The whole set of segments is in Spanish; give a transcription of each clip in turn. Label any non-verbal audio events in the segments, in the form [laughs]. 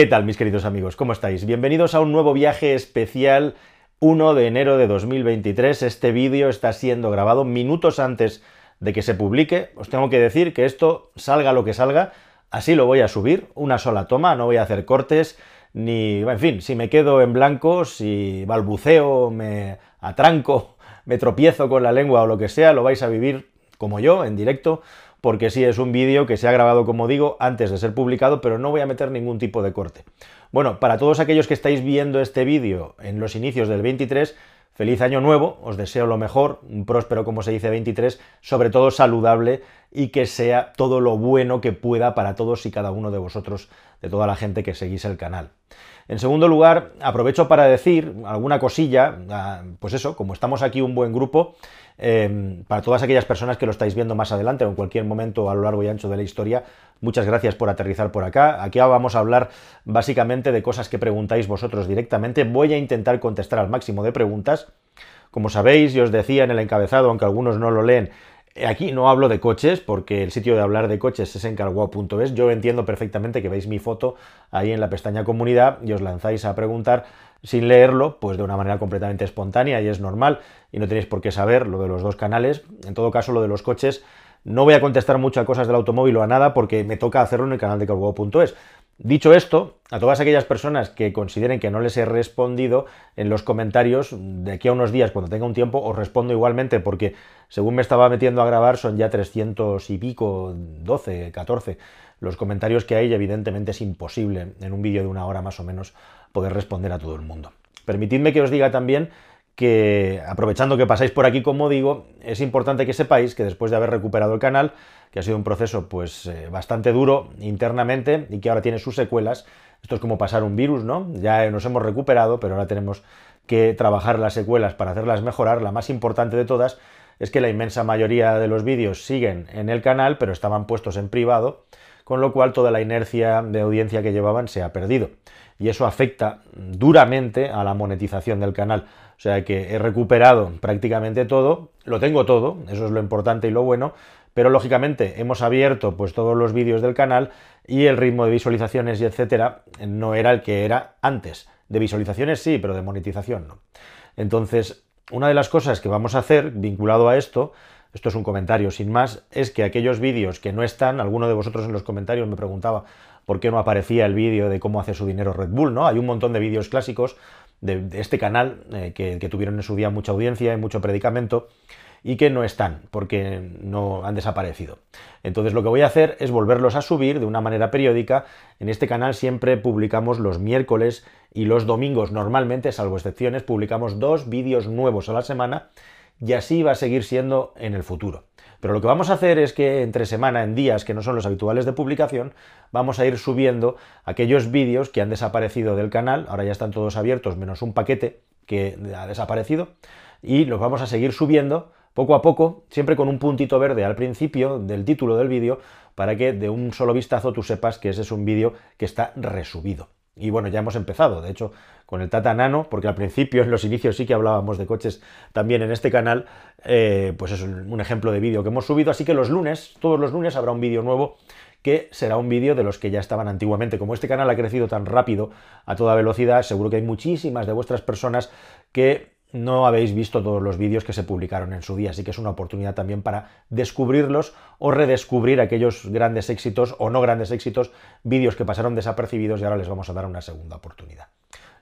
¿Qué tal mis queridos amigos? ¿Cómo estáis? Bienvenidos a un nuevo viaje especial 1 de enero de 2023. Este vídeo está siendo grabado minutos antes de que se publique. Os tengo que decir que esto salga lo que salga, así lo voy a subir, una sola toma, no voy a hacer cortes, ni, en fin, si me quedo en blanco, si balbuceo, me atranco, [laughs] me tropiezo con la lengua o lo que sea, lo vais a vivir como yo, en directo, porque sí es un vídeo que se ha grabado, como digo, antes de ser publicado, pero no voy a meter ningún tipo de corte. Bueno, para todos aquellos que estáis viendo este vídeo en los inicios del 23, feliz año nuevo, os deseo lo mejor, un próspero, como se dice, 23, sobre todo saludable y que sea todo lo bueno que pueda para todos y cada uno de vosotros, de toda la gente que seguís el canal. En segundo lugar, aprovecho para decir alguna cosilla, ah, pues eso, como estamos aquí un buen grupo, em, para todas aquellas personas que lo estáis viendo más adelante o en cualquier momento a lo largo y ancho de la historia, muchas gracias por aterrizar por acá. Aquí vamos a hablar básicamente de cosas que preguntáis vosotros directamente. Voy a intentar contestar al máximo de preguntas. Como sabéis, y os decía en el encabezado, aunque algunos no lo leen, Aquí no hablo de coches, porque el sitio de hablar de coches es en carguao.es. Yo entiendo perfectamente que veis mi foto ahí en la pestaña comunidad y os lanzáis a preguntar sin leerlo, pues de una manera completamente espontánea y es normal, y no tenéis por qué saber lo de los dos canales. En todo caso, lo de los coches, no voy a contestar mucho a cosas del automóvil o a nada, porque me toca hacerlo en el canal de carguao.es. Dicho esto, a todas aquellas personas que consideren que no les he respondido en los comentarios, de aquí a unos días, cuando tenga un tiempo, os respondo igualmente, porque según me estaba metiendo a grabar, son ya 300 y pico, 12, 14 los comentarios que hay, y evidentemente es imposible en un vídeo de una hora más o menos poder responder a todo el mundo. Permitidme que os diga también que, aprovechando que pasáis por aquí, como digo, es importante que sepáis que después de haber recuperado el canal, que ha sido un proceso pues eh, bastante duro internamente y que ahora tiene sus secuelas. Esto es como pasar un virus, ¿no? Ya nos hemos recuperado, pero ahora tenemos que trabajar las secuelas para hacerlas mejorar. La más importante de todas es que la inmensa mayoría de los vídeos siguen en el canal, pero estaban puestos en privado, con lo cual toda la inercia de audiencia que llevaban se ha perdido. Y eso afecta duramente a la monetización del canal. O sea que he recuperado prácticamente todo, lo tengo todo, eso es lo importante y lo bueno, pero lógicamente hemos abierto pues todos los vídeos del canal y el ritmo de visualizaciones y etcétera no era el que era antes. De visualizaciones sí, pero de monetización no. Entonces, una de las cosas que vamos a hacer vinculado a esto, esto es un comentario sin más, es que aquellos vídeos que no están, alguno de vosotros en los comentarios me preguntaba por qué no aparecía el vídeo de cómo hace su dinero Red Bull, ¿no? Hay un montón de vídeos clásicos de, este canal eh, que, que tuvieron en su día mucha audiencia y mucho predicamento y que no están porque no han desaparecido. Entonces lo que voy a hacer es volverlos a subir de una manera periódica. En este canal siempre publicamos los miércoles y los domingos normalmente, salvo excepciones, publicamos dos vídeos nuevos a la semana y así va a seguir siendo en el futuro. Pero lo que vamos a hacer es que entre semana, en días que no son los habituales de publicación, vamos a ir subiendo aquellos vídeos que han desaparecido del canal, ahora ya están todos abiertos menos un paquete que ha desaparecido, y los vamos a seguir subiendo poco a poco, siempre con un puntito verde al principio del título del vídeo, para que de un solo vistazo tú sepas que ese es un vídeo que está resubido. Y bueno, ya hemos empezado, de hecho, con el Tata Nano, porque al principio, en los inicios sí que hablábamos de coches también en este canal, eh, pues es un ejemplo de vídeo que hemos subido, así que los lunes, todos los lunes habrá un vídeo nuevo que será un vídeo de los que ya estaban antiguamente. Como este canal ha crecido tan rápido, a toda velocidad, seguro que hay muchísimas de vuestras personas que no habéis visto todos los vídeos que se publicaron en su día, así que es una oportunidad también para descubrirlos o redescubrir aquellos grandes éxitos o no grandes éxitos, vídeos que pasaron desapercibidos y ahora les vamos a dar una segunda oportunidad.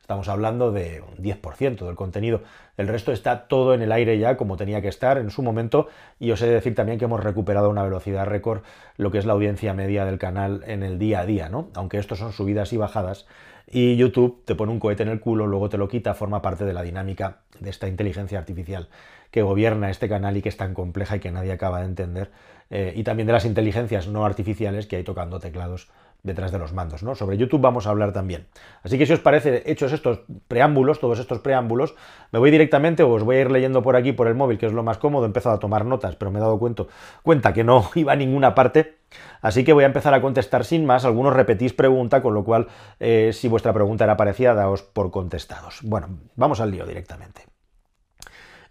Estamos hablando de un 10% del contenido. El resto está todo en el aire ya como tenía que estar en su momento y os he de decir también que hemos recuperado una velocidad récord lo que es la audiencia media del canal en el día a día, ¿no? Aunque estos son subidas y bajadas y YouTube te pone un cohete en el culo, luego te lo quita, forma parte de la dinámica de esta inteligencia artificial que gobierna este canal y que es tan compleja y que nadie acaba de entender, eh, y también de las inteligencias no artificiales que hay tocando teclados detrás de los mandos. ¿no? Sobre YouTube vamos a hablar también. Así que si os parece, hechos estos preámbulos, todos estos preámbulos, me voy directamente o os voy a ir leyendo por aquí por el móvil, que es lo más cómodo, he empezado a tomar notas, pero me he dado cuenta, cuenta que no [laughs] iba a ninguna parte, así que voy a empezar a contestar sin más, algunos repetís pregunta, con lo cual eh, si vuestra pregunta era parecida, daos por contestados. Bueno, vamos al lío directamente.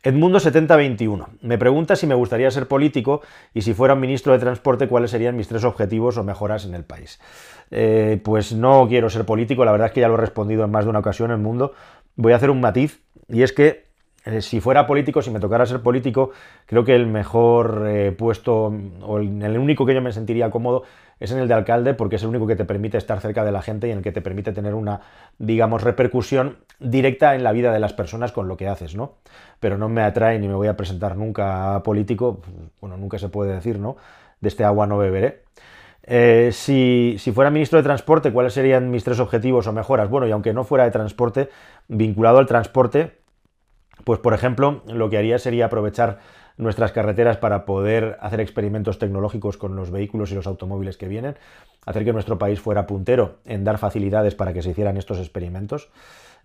Edmundo7021 me pregunta si me gustaría ser político y si fuera ministro de Transporte, cuáles serían mis tres objetivos o mejoras en el país. Eh, pues no quiero ser político, la verdad es que ya lo he respondido en más de una ocasión en el mundo. Voy a hacer un matiz y es que si fuera político, si me tocara ser político, creo que el mejor eh, puesto o el, único que yo me sentiría cómodo es en el de alcalde porque es el único que te permite estar cerca de la gente y en el que te permite tener una, digamos, repercusión directa en la vida de las personas con lo que haces, ¿no? Pero no me atrae ni me voy a presentar nunca a político, bueno, nunca se puede decir, ¿no? De este agua no beberé. Eh, si, si, fuera ministro de Transporte, ¿cuáles serían mis tres objetivos o mejoras? Bueno, y aunque no fuera de transporte, vinculado al transporte, pues por ejemplo, lo que haría sería aprovechar nuestras carreteras para poder hacer experimentos tecnológicos con los vehículos y los automóviles que vienen, hacer que nuestro país fuera puntero en dar facilidades para que se hicieran estos experimentos.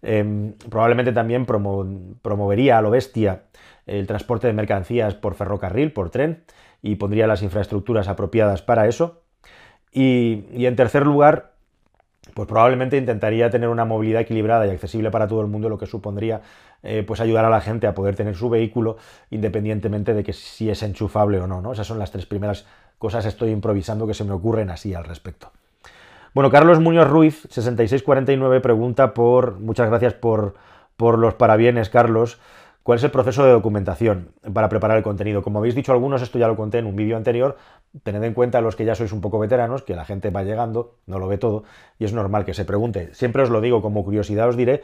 Em, probablemente también promovería a lo bestia el transporte de mercancías por ferrocarril, por tren, y pondría las infraestructuras apropiadas para eso. y en tercer lugar, pues probablemente intentaría tener una movilidad equilibrada y accesible para todo el mundo, lo que supondría eh, pues ayudar a la gente a poder tener su vehículo independientemente de que si es enchufable o no, ¿no? Esas son las tres primeras cosas, estoy improvisando, que se me ocurren así al respecto. Bueno, Carlos Muñoz Ruiz, 6649, pregunta por, muchas gracias por, por los parabienes, Carlos, ¿Cuál es el proceso de documentación para preparar el contenido? Como habéis dicho algunos, esto ya lo conté en un vídeo anterior, tened en cuenta los que ya sois un poco veteranos, que la gente va llegando, no lo ve todo, y es normal que se pregunte. Siempre os lo digo, como curiosidad os diré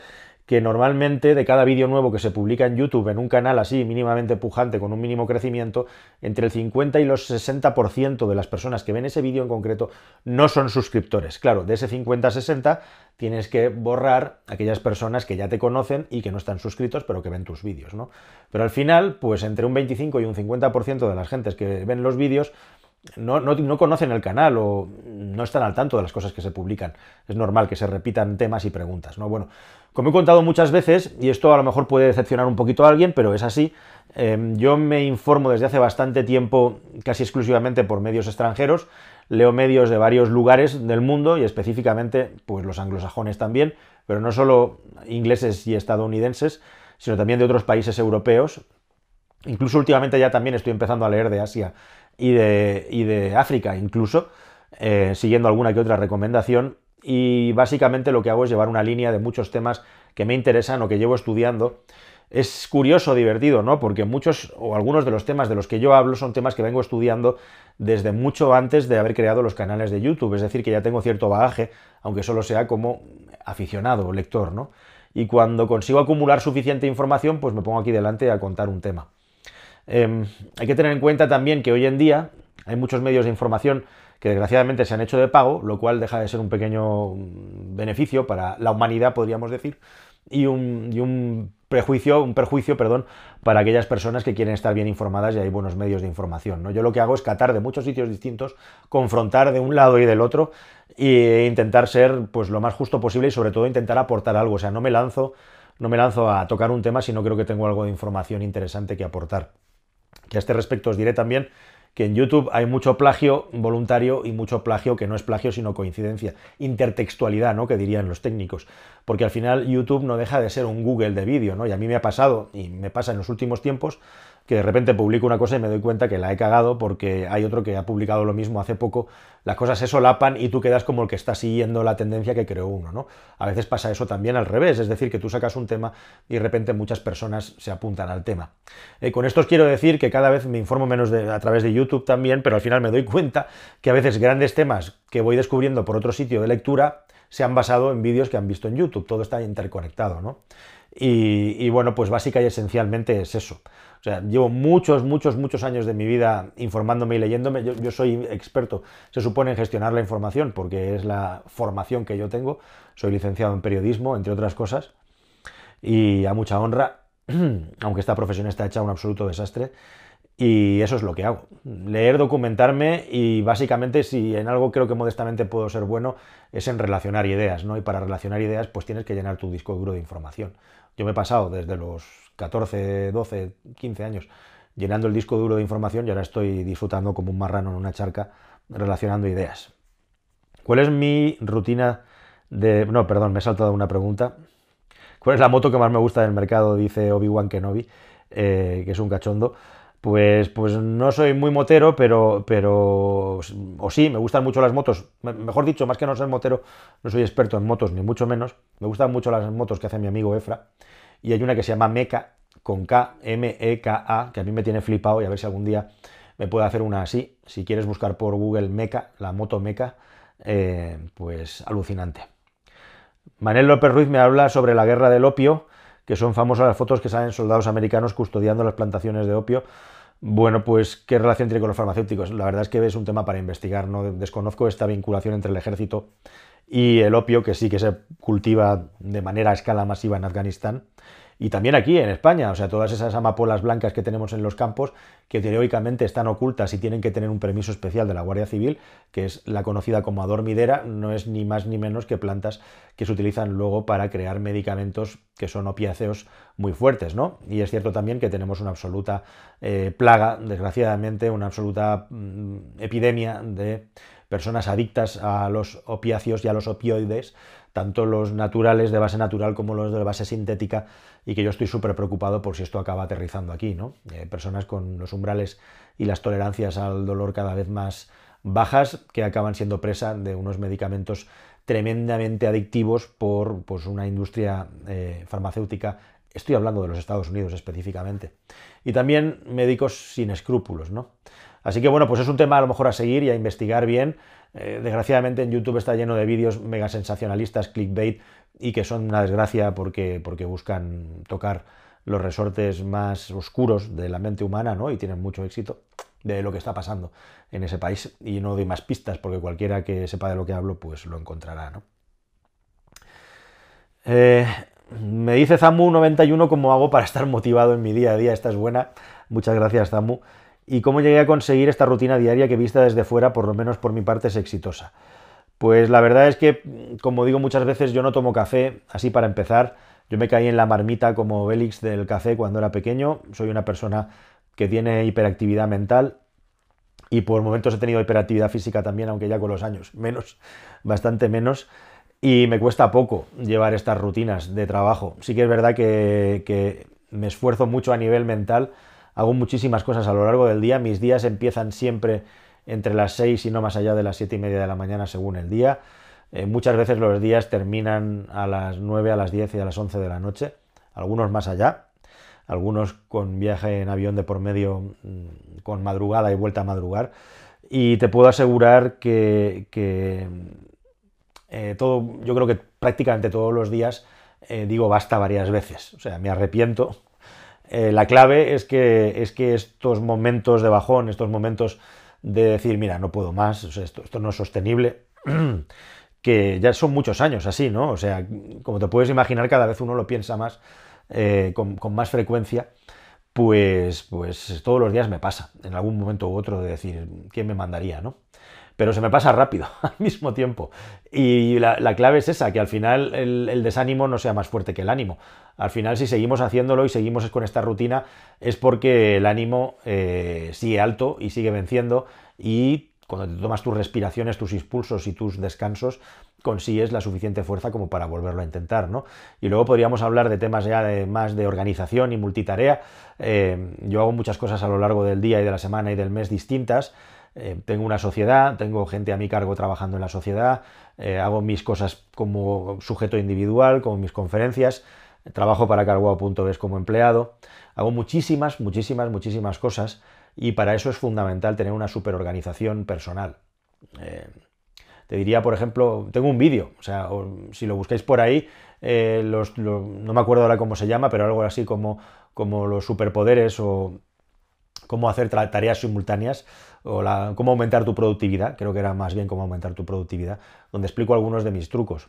que normalmente de cada vídeo nuevo que se publica en YouTube en un canal así mínimamente pujante con un mínimo crecimiento, entre el 50 y los 60% de las personas que ven ese vídeo en concreto no son suscriptores. Claro, de ese 50-60 tienes que borrar aquellas personas que ya te conocen y que no están suscritos pero que ven tus vídeos, ¿no? Pero al final, pues entre un 25 y un 50% de las gentes que ven los vídeos no, conocen el canal o no están al tanto de las cosas que se publican. Es normal que se repitan temas y preguntas, ¿no? Bueno, como he contado muchas veces, y esto a lo mejor puede decepcionar un poquito a alguien, pero es así, em, yo me informo desde hace bastante tiempo casi exclusivamente por medios extranjeros, leo medios de varios lugares del mundo y específicamente pues los anglosajones también, pero no solo ingleses y estadounidenses, sino también de otros países europeos. Incluso últimamente ya también estoy empezando a leer de Asia y de, de África incluso, eh, siguiendo alguna que otra recomendación. Y básicamente lo que hago es llevar una línea de muchos temas que me interesan o que llevo estudiando. Es curioso, divertido, ¿no? Porque muchos o algunos de los temas de los que yo hablo son temas que vengo estudiando desde mucho antes de haber creado los canales de YouTube, es decir, que ya tengo cierto bagaje, aunque solo sea como aficionado o lector, ¿no? Y cuando consigo acumular suficiente información, pues me pongo aquí delante a contar un tema. Em, hay que tener en cuenta también que hoy en día hay muchos medios de información que desgraciadamente se han hecho de pago, lo cual deja de ser un pequeño beneficio para la humanidad, podríamos decir, y un, prejuicio, un perjuicio, perdón, para aquellas personas que quieren estar bien informadas y hay buenos medios de información. ¿no? Yo lo que hago es catar de muchos sitios distintos, confrontar de un lado y del otro e intentar ser pues lo más justo posible y sobre todo intentar aportar algo. O sea, no me lanzo, no me lanzo a tocar un tema si no creo que tengo algo de información interesante que aportar. Y a este respecto os diré también que en YouTube hay mucho plagio voluntario y mucho plagio que no es plagio sino coincidencia, intertextualidad, ¿no? que dirían los técnicos, porque al final YouTube no deja de ser un Google de vídeo, ¿no? Y a mí me ha pasado y me pasa en los últimos tiempos que de repente publico una cosa y me doy cuenta que la he cagado porque hay otro que ha publicado lo mismo hace poco, las cosas se solapan y tú quedas como el que está siguiendo la tendencia que creó uno, ¿no? A veces pasa eso también al revés, es decir, que tú sacas un tema y de repente muchas personas se apuntan al tema. Eh, con esto os quiero decir que cada vez me informo menos a través de YouTube también, pero al final me doy cuenta que a veces grandes temas que voy descubriendo por otro sitio de lectura se han basado en vídeos que han visto en YouTube, todo está interconectado, ¿no? Y, bueno, pues básica y esencialmente es eso. O sea, llevo muchos, muchos, muchos años de mi vida informándome y leyéndome. Yo, soy experto, se supone, en gestionar la información, porque es la formación que yo tengo. Soy licenciado en periodismo, entre otras cosas. Y a mucha honra, [clears throat] aunque esta profesión está hecha un absoluto desastre. Y eso es lo que hago. Leer, documentarme y básicamente si en algo creo que modestamente puedo ser bueno es en relacionar ideas, ¿no? Y para relacionar ideas pues tienes que llenar tu disco duro de información. Yo me he pasado desde los 14, 12, 15 años llenando el disco duro de información y ahora estoy disfrutando como un marrano en una charca relacionando ideas. ¿Cuál es mi rutina de... No, perdón, me he saltado una pregunta. ¿Cuál es la moto que más me gusta del mercado? Dice Obi-Wan Kenobi. que es un cachondo, pues, pues no soy muy motero, pero, pero, o sí, me gustan mucho las motos. Mejor dicho, más que no ser motero, no soy experto en motos, ni mucho menos. Me gustan mucho las motos que hace mi amigo Efra. Y hay una que se llama Meca, con K, M-E-K-A, que a mí me tiene flipado y a ver si algún día me puede hacer una así. Si quieres buscar por Google Meca, la moto Meca, eh, pues alucinante. Manel López Ruiz me habla sobre la guerra del opio que son famosas las fotos que salen soldados americanos custodiando las plantaciones de opio. Bueno, pues, ¿qué relación tiene con los farmacéuticos? La verdad es que es un tema para investigar, no desconozco esta vinculación entre el ejército y el opio, que sí que se cultiva de manera a escala masiva en Afganistán. Y también aquí en España, o sea, todas esas amapolas blancas que tenemos en los campos, que teóricamente están ocultas y tienen que tener un permiso especial de la Guardia Civil, que es la conocida como adormidera, no es ni más ni menos que plantas que se utilizan luego para crear medicamentos que son opiáceos muy fuertes, ¿no? Y es cierto también que tenemos una absoluta eh, plaga, desgraciadamente, una absoluta mm, epidemia de personas adictas a los opiáceos y a los opioides, tanto los naturales de base natural como los de base sintética, y que yo estoy súper preocupado por si esto acaba aterrizando aquí, ¿no? Eh, personas con los umbrales y las tolerancias al dolor cada vez más bajas que acaban siendo presa de unos medicamentos tremendamente adictivos por pues, una industria eh, farmacéutica. Estoy hablando de los Estados Unidos específicamente. Y también médicos sin escrúpulos, ¿no? Así que bueno, pues es un tema a lo mejor a seguir y a investigar bien eh, desgraciadamente en YouTube está lleno de vídeos mega sensacionalistas, clickbait, y que son una desgracia porque, porque buscan tocar los resortes más oscuros de la mente humana, ¿no? Y tienen mucho éxito de lo que está pasando en ese país. Y no doy más pistas porque cualquiera que sepa de lo que hablo, pues lo encontrará, ¿no? Eh, me dice Zamu91 cómo hago para estar motivado en mi día a día. Esta es buena. Muchas gracias, Zamu y cómo llegué a conseguir esta rutina diaria que vista desde fuera, por lo menos por mi parte, es exitosa. Pues la verdad es que, como digo muchas veces, yo no tomo café, así para empezar. Yo me caí en la marmita como Bélix del café cuando era pequeño. Soy una persona que tiene hiperactividad mental y por momentos he tenido hiperactividad física también, aunque ya con los años [laughs] menos, bastante menos. Y me cuesta poco llevar estas rutinas de trabajo. Sí que es verdad que, que me esfuerzo mucho a nivel mental hago muchísimas cosas a lo largo del día. Mis días empiezan siempre entre las 6 y no más allá de las 7 y media de la mañana según el día. Eh, muchas veces los días terminan a las 9, a las 10 y a las 11 de la noche, algunos más allá, algunos con viaje en avión de por medio, mm, con madrugada y vuelta a madrugar. Y te puedo asegurar que, eh, todo, yo creo que prácticamente todos los días eh, digo basta varias veces. O sea, me arrepiento eh, la clave es que, es que estos momentos de bajón, estos momentos de decir, mira, no puedo más, esto, no es sostenible, [clears throat] que ya son muchos años así, ¿no? O sea, como te puedes imaginar, cada vez uno lo piensa más, eh, con, con, más frecuencia, pues, pues todos los días me pasa, en algún momento u otro, de decir, ¿quién me mandaría, no? pero se me pasa rápido [laughs] al mismo tiempo. Y la, clave es esa, que al final el, desánimo no sea más fuerte que el ánimo. Al final si seguimos haciéndolo y seguimos con esta rutina es porque el ánimo eh, sigue alto y sigue venciendo y cuando te tomas tus respiraciones, tus impulsos y tus descansos, consigues la suficiente fuerza como para volverlo a intentar, ¿no? Y luego podríamos hablar de temas ya más de organización y multitarea. Eh, yo hago muchas cosas a lo largo del día y de la semana y del mes distintas. Eh, tengo una sociedad, tengo gente a mi cargo trabajando en la sociedad, hago mis cosas como sujeto individual, como mis conferencias, trabajo para carguao.es como empleado, hago muchísimas, muchísimas, muchísimas cosas y para eso es fundamental tener una superorganización personal. Eh, te diría, por ejemplo, tengo un vídeo, o sea, si lo buscáis por ahí, no me acuerdo ahora cómo se llama, pero algo así como, como los superpoderes o cómo hacer tareas simultáneas o cómo aumentar tu productividad, creo que era más bien cómo aumentar tu productividad, donde explico algunos de mis trucos.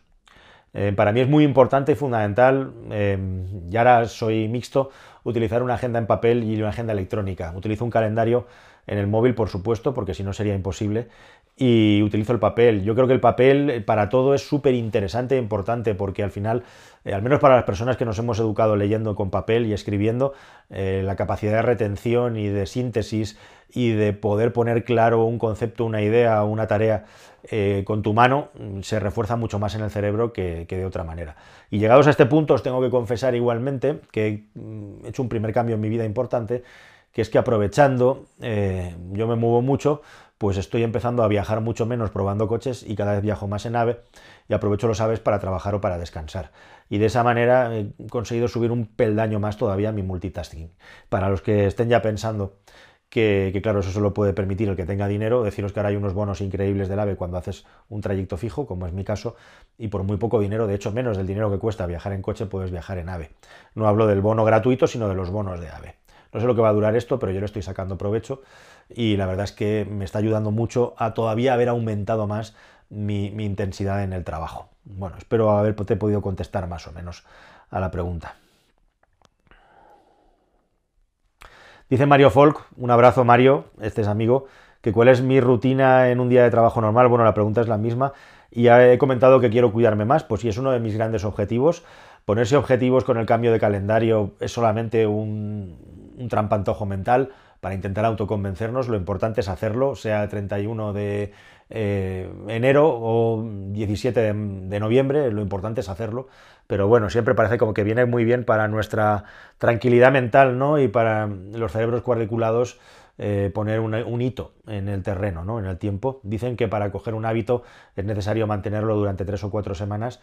Eh, para mí es muy importante y fundamental, eh, y ahora soy mixto, utilizar una agenda en papel y una agenda electrónica. Utilizo un calendario en el móvil, por supuesto, porque si no sería imposible. y utilizo el papel. Yo creo que el papel eh, para todo es súper interesante e importante porque al final, eh, al menos para las personas que nos hemos educado leyendo con papel y escribiendo, la capacidad de retención y de síntesis y de poder poner claro un concepto, una idea, una tarea con tu mano mm, se refuerza mucho más en el cerebro que, de otra manera. Y llegados a este punto os tengo que confesar igualmente que mm, he hecho un primer cambio en mi vida importante, que es que aprovechando, yo me muevo mucho, pues estoy empezando a viajar mucho menos probando coches y cada vez viajo más en AVE y aprovecho los aves para trabajar o para descansar. Y de esa manera he conseguido subir un peldaño más todavía mi multitasking. Para los que estén ya pensando que, claro, eso solo puede permitir el que tenga dinero, deciros que ahora hay unos bonos increíbles del AVE cuando haces un trayecto fijo, como es mi caso, y por muy poco dinero, de hecho menos del dinero que cuesta viajar en coche, puedes viajar en AVE. No hablo del bono gratuito, sino de los bonos de AVE. No sé lo que va a durar esto, pero yo le estoy sacando provecho y la verdad es que me está ayudando mucho a todavía haber aumentado más mi, intensidad en el trabajo. Bueno, espero haberte podido contestar más o menos a la pregunta. Dice Mario Folk, un abrazo Mario, este es amigo, que cuál es mi rutina en un día de trabajo normal. Bueno, la pregunta es la misma y he comentado que quiero cuidarme más, pues sí, es uno de mis grandes objetivos. Ponerse objetivos con el cambio de calendario es solamente un, trampantojo mental para intentar autoconvencernos, lo importante es hacerlo, sea el 31 de eh, enero o 17 de, noviembre, lo importante es hacerlo, pero bueno, siempre parece como que viene muy bien para nuestra tranquilidad mental, ¿no? Y para los cerebros cuadriculados eh, poner un, hito en el terreno, ¿no? En el tiempo. Dicen que para coger un hábito es necesario mantenerlo durante tres o cuatro semanas,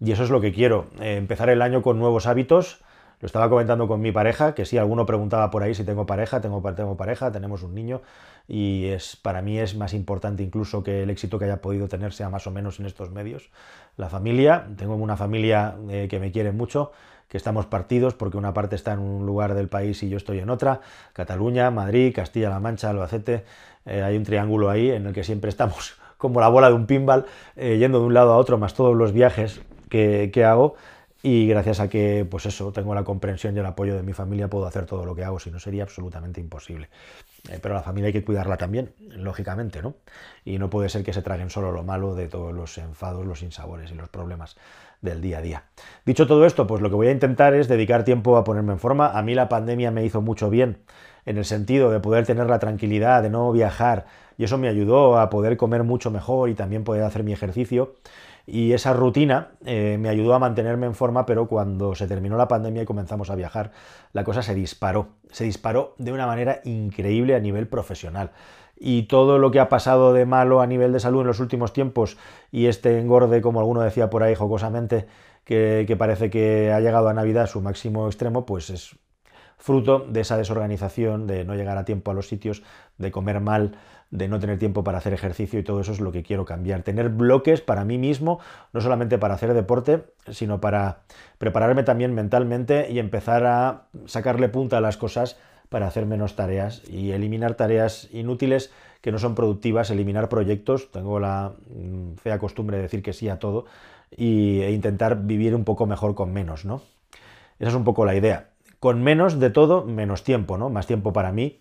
y eso es lo que quiero, eh, empezar el año con nuevos hábitos, lo estaba comentando con mi pareja, que sí, alguno preguntaba por ahí si tengo pareja, tengo, tengo pareja, tenemos un niño y es, para mí es más importante incluso que el éxito que haya podido tener sea más o menos en estos medios. La familia, tengo una familia eh, que me quiere mucho, que estamos partidos porque una parte está en un lugar del país y yo estoy en otra, Cataluña, Madrid, Castilla-La Mancha, Albacete, eh, hay un triángulo ahí en el que siempre estamos [laughs] como la bola de un pinball, eh, yendo de un lado a otro, más todos los viajes que, que hago y gracias a que, pues eso, tengo la comprensión y el apoyo de mi familia, puedo hacer todo lo que hago, si no sería absolutamente imposible. Eh, pero la familia hay que cuidarla también, lógicamente, ¿no? Y no puede ser que se traguen solo lo malo de todos los enfados, los insabores y los problemas del día a día. Dicho todo esto, pues lo que voy a intentar es dedicar tiempo a ponerme en forma. A mí la pandemia me hizo mucho bien en el sentido de poder tener la tranquilidad, de no viajar, y eso me ayudó a poder comer mucho mejor y también poder hacer mi ejercicio. Y esa rutina eh, me ayudó a mantenerme en forma, pero cuando se terminó la pandemia y comenzamos a viajar, la cosa se disparó. Se disparó de una manera increíble a nivel profesional. Y todo lo que ha pasado de malo a nivel de salud en los últimos tiempos, y este engorde, como alguno decía por ahí jocosamente, que, que parece que ha llegado a Navidad a su máximo extremo, pues es fruto de esa desorganización, de no llegar a tiempo a los sitios, de comer mal, de no tener tiempo para hacer ejercicio y todo eso es lo que quiero cambiar. Tener bloques para mí mismo, no solamente para hacer deporte, sino para prepararme también mentalmente y empezar a sacarle punta a las cosas para hacer menos tareas y eliminar tareas inútiles que no son productivas, eliminar proyectos, tengo la mm, fea costumbre de decir que sí a todo, e intentar vivir un poco mejor con menos, ¿no? Esa es un poco la idea. Con menos de todo, menos tiempo, ¿no? Más tiempo para mí,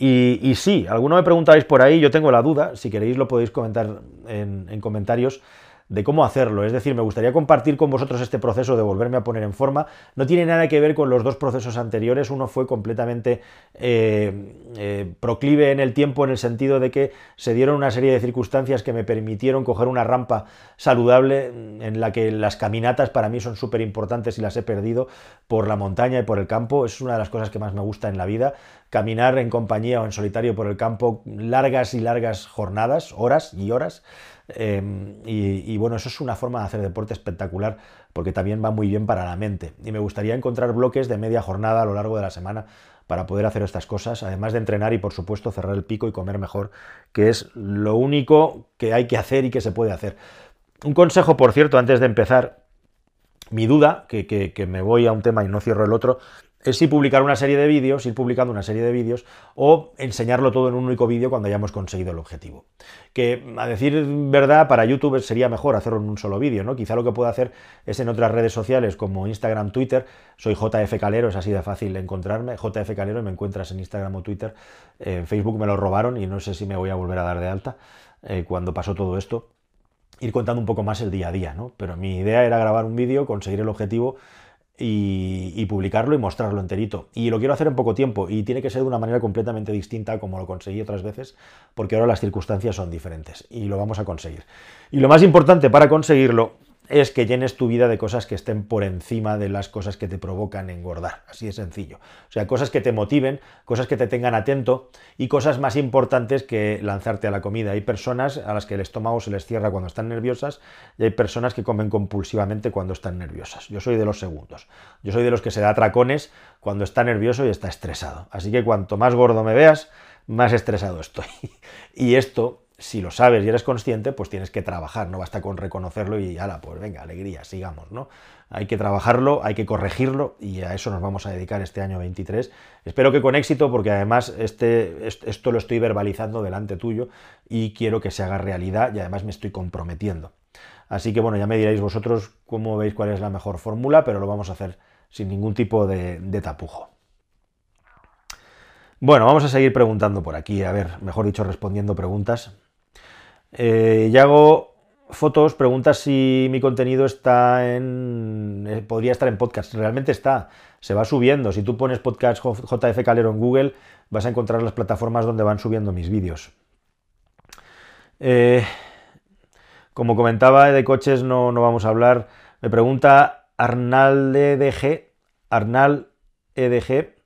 y, sí, alguno me preguntáis por ahí, yo tengo la duda, si queréis lo podéis comentar en, comentarios, de cómo hacerlo. Es decir, me gustaría compartir con vosotros este proceso de volverme a poner en forma. No tiene nada que ver con los dos procesos anteriores. Uno fue completamente eh, eh, proclive en el tiempo en el sentido de que se dieron una serie de circunstancias que me permitieron coger una rampa saludable en la que las caminatas para mí son súper importantes y las he perdido por la montaña y por el campo. Es una de las cosas que más me gusta en la vida. Caminar en compañía o en solitario por el campo largas y largas jornadas, horas y horas. Em, y, bueno, eso es una forma de hacer deporte espectacular porque también va muy bien para la mente. Y me gustaría encontrar bloques de media jornada a lo largo de la semana para poder hacer estas cosas, además de entrenar y por supuesto cerrar el pico y comer mejor, que es lo único que hay que hacer y que se puede hacer. Un consejo, por cierto, antes de empezar, mi duda, que, que me voy a un tema y no cierro el otro, es si publicar una serie de vídeos, ir publicando una serie de vídeos o enseñarlo todo en un único vídeo cuando hayamos conseguido el objetivo. Que a decir verdad, para YouTube sería mejor hacerlo en un solo vídeo, ¿no? Quizá lo que puedo hacer es en otras redes sociales como Instagram, Twitter, soy JF Calero, es así de fácil encontrarme, JF Calero me encuentras en Instagram o Twitter, en Facebook me lo robaron y no sé si me voy a volver a dar de alta, eh, cuando pasó todo esto, ir contando un poco más el día a día, ¿no? Pero mi idea era grabar un vídeo, conseguir el objetivo y, publicarlo y mostrarlo enterito. Y lo quiero hacer en poco tiempo y tiene que ser de una manera completamente distinta como lo conseguí otras veces, porque ahora las circunstancias son diferentes y lo vamos a conseguir. Y lo más importante para conseguirlo es que llenes tu vida de cosas que estén por encima de las cosas que te provocan engordar. Así de sencillo. O sea, cosas que te motiven, cosas que te tengan atento y cosas más importantes que lanzarte a la comida. Hay personas a las que el estómago se les cierra cuando están nerviosas y hay personas que comen compulsivamente cuando están nerviosas. Yo soy de los segundos. Yo soy de los que se da tracones cuando está nervioso y está estresado. Así que cuanto más gordo me veas, más estresado estoy. [laughs] y esto si lo sabes y eres consciente, pues tienes que trabajar, no basta con reconocerlo y ala, pues venga, alegría, sigamos, ¿no? Hay que trabajarlo, hay que corregirlo y a eso nos vamos a dedicar este año 23. Espero que con éxito, porque además este, esto lo estoy verbalizando delante tuyo y quiero que se haga realidad y además me estoy comprometiendo. Así que bueno, ya me diréis vosotros cómo veis cuál es la mejor fórmula, pero lo vamos a hacer sin ningún tipo de, de tapujo. Bueno, vamos a seguir preguntando por aquí, a ver, mejor dicho, respondiendo preguntas. Eh, y hago fotos, preguntas si mi contenido está en. Eh, podría estar en podcast. Realmente está, se va subiendo. Si tú pones podcast JF Calero en Google, vas a encontrar las plataformas donde van subiendo mis vídeos. Eh, como comentaba, de coches no, no, vamos a hablar. Me pregunta Arnal EDG, Arnal EDG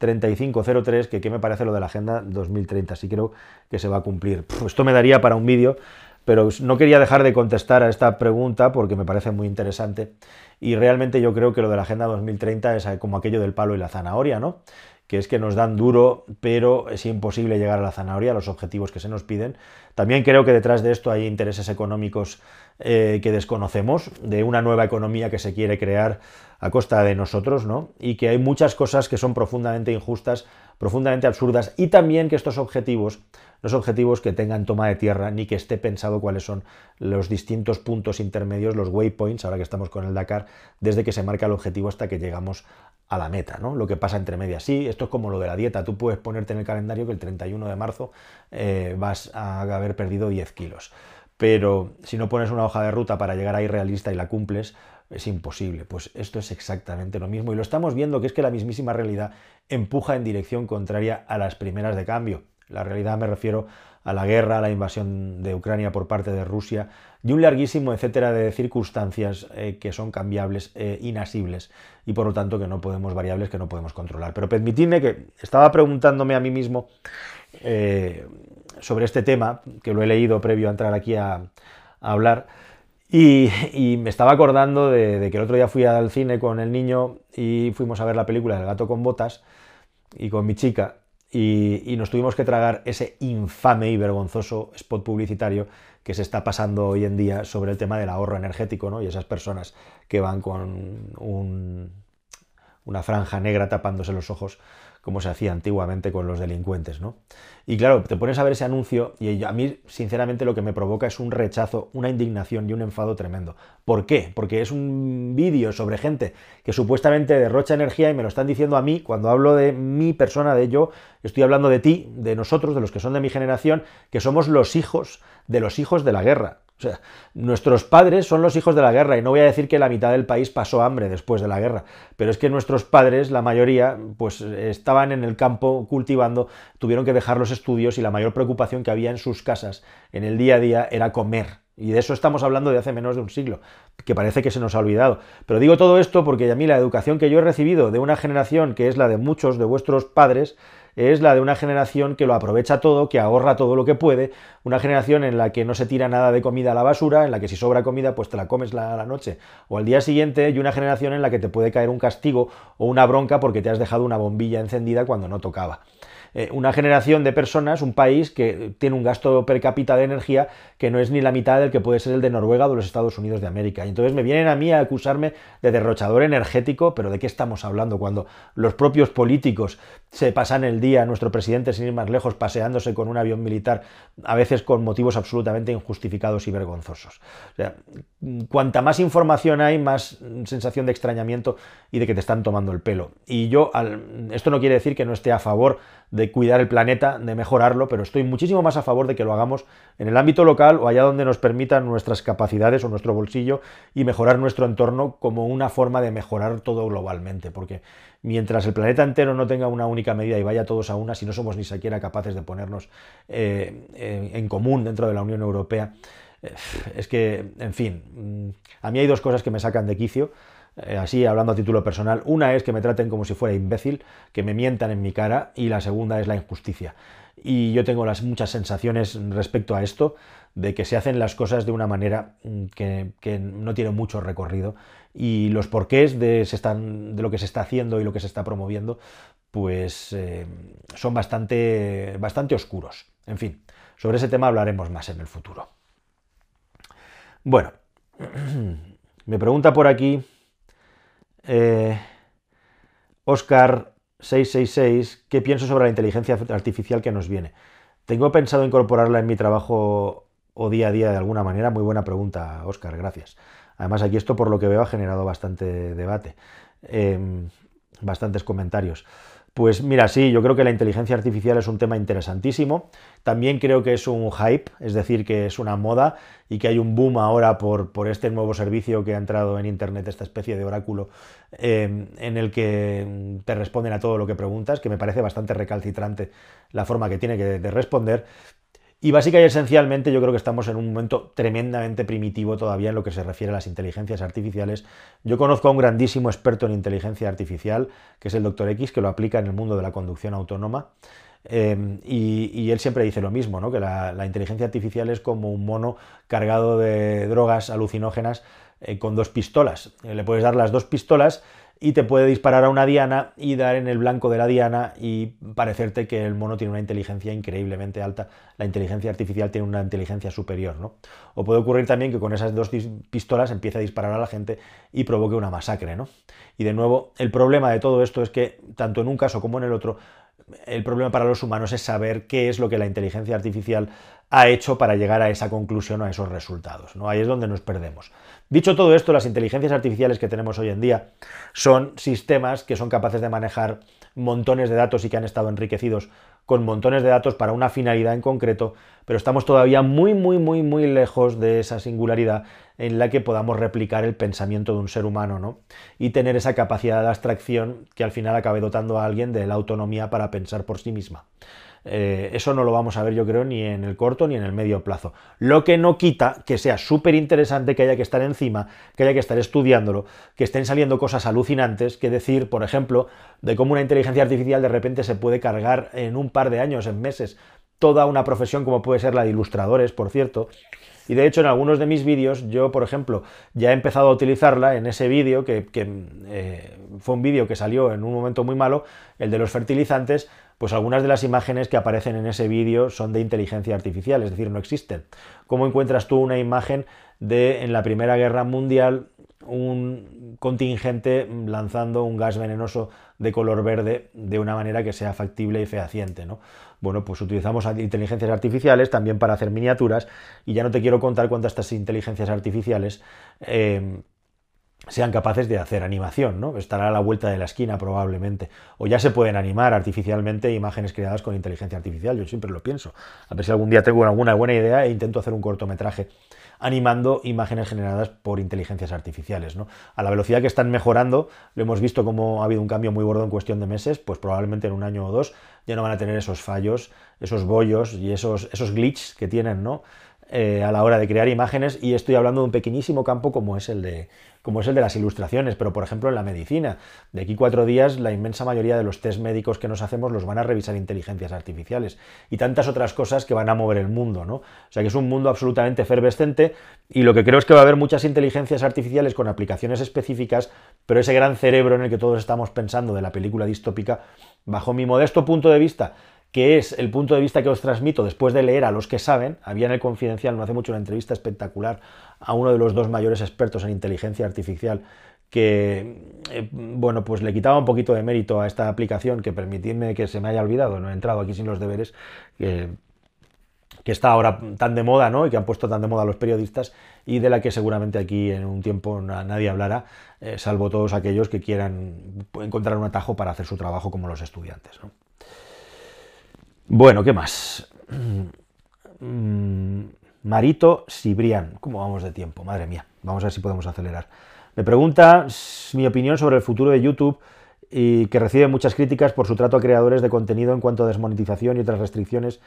3503, que qué me parece lo de la Agenda 2030. Sí creo que se va a cumplir. esto me daría para un vídeo, pero no quería dejar de contestar a esta pregunta porque me parece muy interesante. Y realmente yo creo que lo de la Agenda 2030 es como aquello del palo y la zanahoria, ¿no? que es que nos dan duro, pero es imposible llegar a la zanahoria, a los objetivos que se nos piden. También creo que detrás de esto hay intereses económicos eh, que desconocemos, de una nueva economía que se quiere crear a costa de nosotros, ¿no? Y que hay muchas cosas que son profundamente injustas, profundamente absurdas, y también que estos objetivos son objetivos que tengan toma de tierra, ni que esté pensado cuáles son los distintos puntos intermedios, los waypoints, ahora que estamos con el Dakar, desde que se marca el objetivo hasta que llegamos a la meta, ¿no? Lo que pasa entre medias. Sí, esto es como lo de la dieta. Tú puedes ponerte en el calendario que el 31 de marzo eh, vas a haber perdido 10 kilos. Pero si no pones una hoja de ruta para llegar ahí realista y la cumples, es imposible. Pues esto es exactamente lo mismo. Y lo estamos viendo que es que la mismísima realidad empuja en dirección contraria a las primeras de cambio. La realidad me refiero a la guerra, a la invasión de Ucrania por parte de Rusia y un larguísimo etcétera de circunstancias eh, que son cambiables, e inasibles y por lo tanto que no podemos variables que no podemos controlar. Pero permitidme que estaba preguntándome a mí mismo eh, sobre este tema, que lo he leído previo a entrar aquí a, hablar, y, me estaba acordando de, que el otro día fui al cine con el niño y fuimos a ver la película El gato con botas y con mi chica y, nos tuvimos que tragar ese infame y vergonzoso spot publicitario que se está pasando hoy en día sobre el tema del ahorro energético, ¿no? Y esas personas que van con una franja negra tapándose los ojos como se hacía antiguamente con los delincuentes, ¿no? Y claro, te pones a ver ese anuncio y a mí, sinceramente, lo que me provoca es un rechazo, una indignación y un enfado tremendo. ¿Por qué? Porque es un vídeo sobre gente que supuestamente derrocha energía y me lo están diciendo a mí, cuando hablo de mi persona, de yo, estoy hablando de ti, de nosotros, de los que son de mi generación, que somos los hijos de los hijos de la guerra. O sea, nuestros padres son los hijos de la guerra y no voy a decir que la mitad del país pasó hambre después de la guerra, pero es que nuestros padres, la mayoría, pues estaban en el campo cultivando, tuvieron que dejar los estudios y la mayor preocupación que había en sus casas en el día a día era comer. Y de eso estamos hablando de hace menos de un siglo, que parece que se nos ha olvidado. Pero digo todo esto porque a mí la educación que yo he recibido de una generación que es la de muchos de vuestros padres, es la de una generación que lo aprovecha todo, que ahorra todo lo que puede, una generación en la que no se tira nada de comida a la basura, en la que si sobra comida pues te la comes la, la noche o al día siguiente, y una generación en la que te puede caer un castigo o una bronca porque te has dejado una bombilla encendida cuando no tocaba. Eh, una generación de personas, un país que tiene un gasto per cápita de energía que no es ni la mitad del que puede ser el de Noruega o los Estados Unidos de América. Y entonces me vienen a mí a acusarme de derrochador energético, pero ¿de qué estamos hablando cuando los propios políticos se pasan el día, nuestro presidente sin ir más lejos, paseándose con un avión militar, a veces con motivos absolutamente injustificados y vergonzosos? Cuanta más información hay, más sensación de extrañamiento y de que te están tomando el pelo. Y yo, esto no quiere decir que no esté a favor de cuidar el planeta, de mejorarlo, pero estoy muchísimo más a favor de que lo hagamos en el ámbito local o allá donde nos permitan nuestras capacidades o nuestro bolsillo y mejorar nuestro entorno como una forma de mejorar todo globalmente, porque mientras el planeta entero no tenga una única medida y vaya todos a una, si no somos ni siquiera capaces de ponernos eh, en común dentro de la Unión Europea, eh, es que, en fin, mm, a mí hay dos cosas que me sacan de quicio. Eh, así hablando a título personal, una es que me traten como si fuera imbécil, que me mientan en mi cara, y la segunda es la injusticia. Y yo tengo las muchas sensaciones respecto a esto, de que se hacen las cosas de una manera mm, que, no tiene mucho recorrido, y los porqués de, de, lo que se está haciendo y lo que se está promoviendo, pues eh, son bastante, bastante oscuros. En fin, sobre ese tema hablaremos más en el futuro. Bueno, [clears throat] me pregunta por aquí eh, Oscar 666, ¿qué pienso sobre la inteligencia artificial que nos viene? ¿Tengo pensado incorporarla en mi trabajo o día a día de alguna manera? Muy buena pregunta, Oscar, gracias. Además, aquí esto, por lo que veo, ha generado bastante debate, em, bastantes comentarios. Pues mira, sí, yo creo que la inteligencia artificial es un tema interesantísimo. También creo que es un hype, es decir, que es una moda y que hay un boom ahora por, por este nuevo servicio que ha entrado en Internet, esta especie de oráculo em, en el que te responden a todo lo que preguntas, que me parece bastante recalcitrante la forma que tiene que, de responder. Y básica y esencialmente yo creo que estamos en un momento tremendamente primitivo todavía en lo que se refiere a las inteligencias artificiales. Yo conozco a un grandísimo experto en inteligencia artificial, que es el Dr. X, que lo aplica en el mundo de la conducción autónoma. Eh, y, él siempre dice lo mismo, ¿no? que la, inteligencia artificial es como un mono cargado de drogas alucinógenas eh, con dos pistolas. Eh, le puedes dar las dos pistolas y te puede disparar a una diana y dar en el blanco de la diana y parecerte que el mono tiene una inteligencia increíblemente alta. La inteligencia artificial tiene una inteligencia superior, ¿no? O puede ocurrir también que con esas dos pistolas empiece a disparar a la gente y provoque una masacre, ¿no? Y de nuevo, el problema de todo esto es que tanto en un caso como en el otro, el problema para los humanos es saber qué es lo que la inteligencia artificial ha hecho para llegar a esa conclusión a esos resultados. ¿no? Ahí es donde nos perdemos. Dicho todo esto, las inteligencias artificiales que tenemos hoy en día son sistemas que son capaces de manejar montones de datos y que han estado enriquecidos con montones de datos para una finalidad en concreto, pero estamos todavía muy, muy, muy, muy lejos de esa singularidad en la que podamos replicar el pensamiento de un ser humano, ¿no? Y tener esa capacidad de abstracción que al final acabe dotando a alguien de la autonomía para pensar por sí misma. Eh, eso no lo vamos a ver yo creo ni en el corto ni en el medio plazo. Lo que no quita que sea súper interesante que haya que estar encima, que haya que estar estudiándolo, que estén saliendo cosas alucinantes, que decir, por ejemplo, de cómo una inteligencia artificial de repente se puede cargar en un par de años, en meses, toda una profesión como puede ser la de ilustradores, por cierto, y de hecho, en algunos de mis vídeos, yo, por ejemplo, ya he empezado a utilizarla en ese vídeo, que, eh, fue un vídeo que salió en un momento muy malo, el de los fertilizantes, pues algunas de las imágenes que aparecen en ese vídeo son de inteligencia artificial, es decir, no existen. ¿Cómo encuentras tú una imagen de en la Primera Guerra Mundial un contingente lanzando un gas venenoso de color verde de una manera que sea factible y fehaciente. ¿no? Bueno, pues utilizamos inteligencias artificiales también para hacer miniaturas y ya no te quiero contar cuántas estas inteligencias artificiales eh, sean capaces de hacer animación, ¿no? Estará a la vuelta de la esquina probablemente. O ya se pueden animar artificialmente imágenes creadas con inteligencia artificial, yo siempre lo pienso. A ver si algún día tengo alguna buena idea e intento hacer un cortometraje animando imágenes generadas por inteligencias artificiales. ¿no? A la velocidad que están mejorando, lo hemos visto como ha habido un cambio muy gordo en cuestión de meses, pues probablemente en un año o dos ya no van a tener esos fallos, esos bollos y esos, esos glitches que tienen ¿no? Eh, a la hora de crear imágenes. Y estoy hablando de un pequeñísimo campo como es el de como es el de las ilustraciones, pero por ejemplo en la medicina. De aquí cuatro días la inmensa mayoría de los test médicos que nos hacemos los van a revisar inteligencias artificiales y tantas otras cosas que van a mover el mundo, ¿no? O sea que es un mundo absolutamente efervescente y lo que creo es que va a haber muchas inteligencias artificiales con aplicaciones específicas, pero ese gran cerebro en el que todos estamos pensando de la película distópica, bajo mi modesto punto de vista, que es el punto de vista que os transmito después de leer a los que saben. Había en el Confidencial no hace mucho una entrevista espectacular a uno de los dos mayores expertos en inteligencia artificial que, eh, bueno, pues le quitaba un poquito de mérito a esta aplicación, que permitidme que se me haya olvidado, no he entrado aquí sin los deberes, que, está ahora tan de moda, ¿no? Y que han puesto tan de moda los periodistas y de la que seguramente aquí en un tiempo nadie hablará, eh, salvo todos aquellos que quieran encontrar un atajo para hacer su trabajo como los estudiantes, ¿no? Bueno, ¿qué más? Mm, Marito Sibrián. ¿Cómo vamos de tiempo? Madre mía. Vamos a ver si podemos acelerar. Me pregunta mi opinión sobre el futuro de YouTube y que recibe muchas críticas por su trato a creadores de contenido en cuanto a desmonetización y otras restricciones.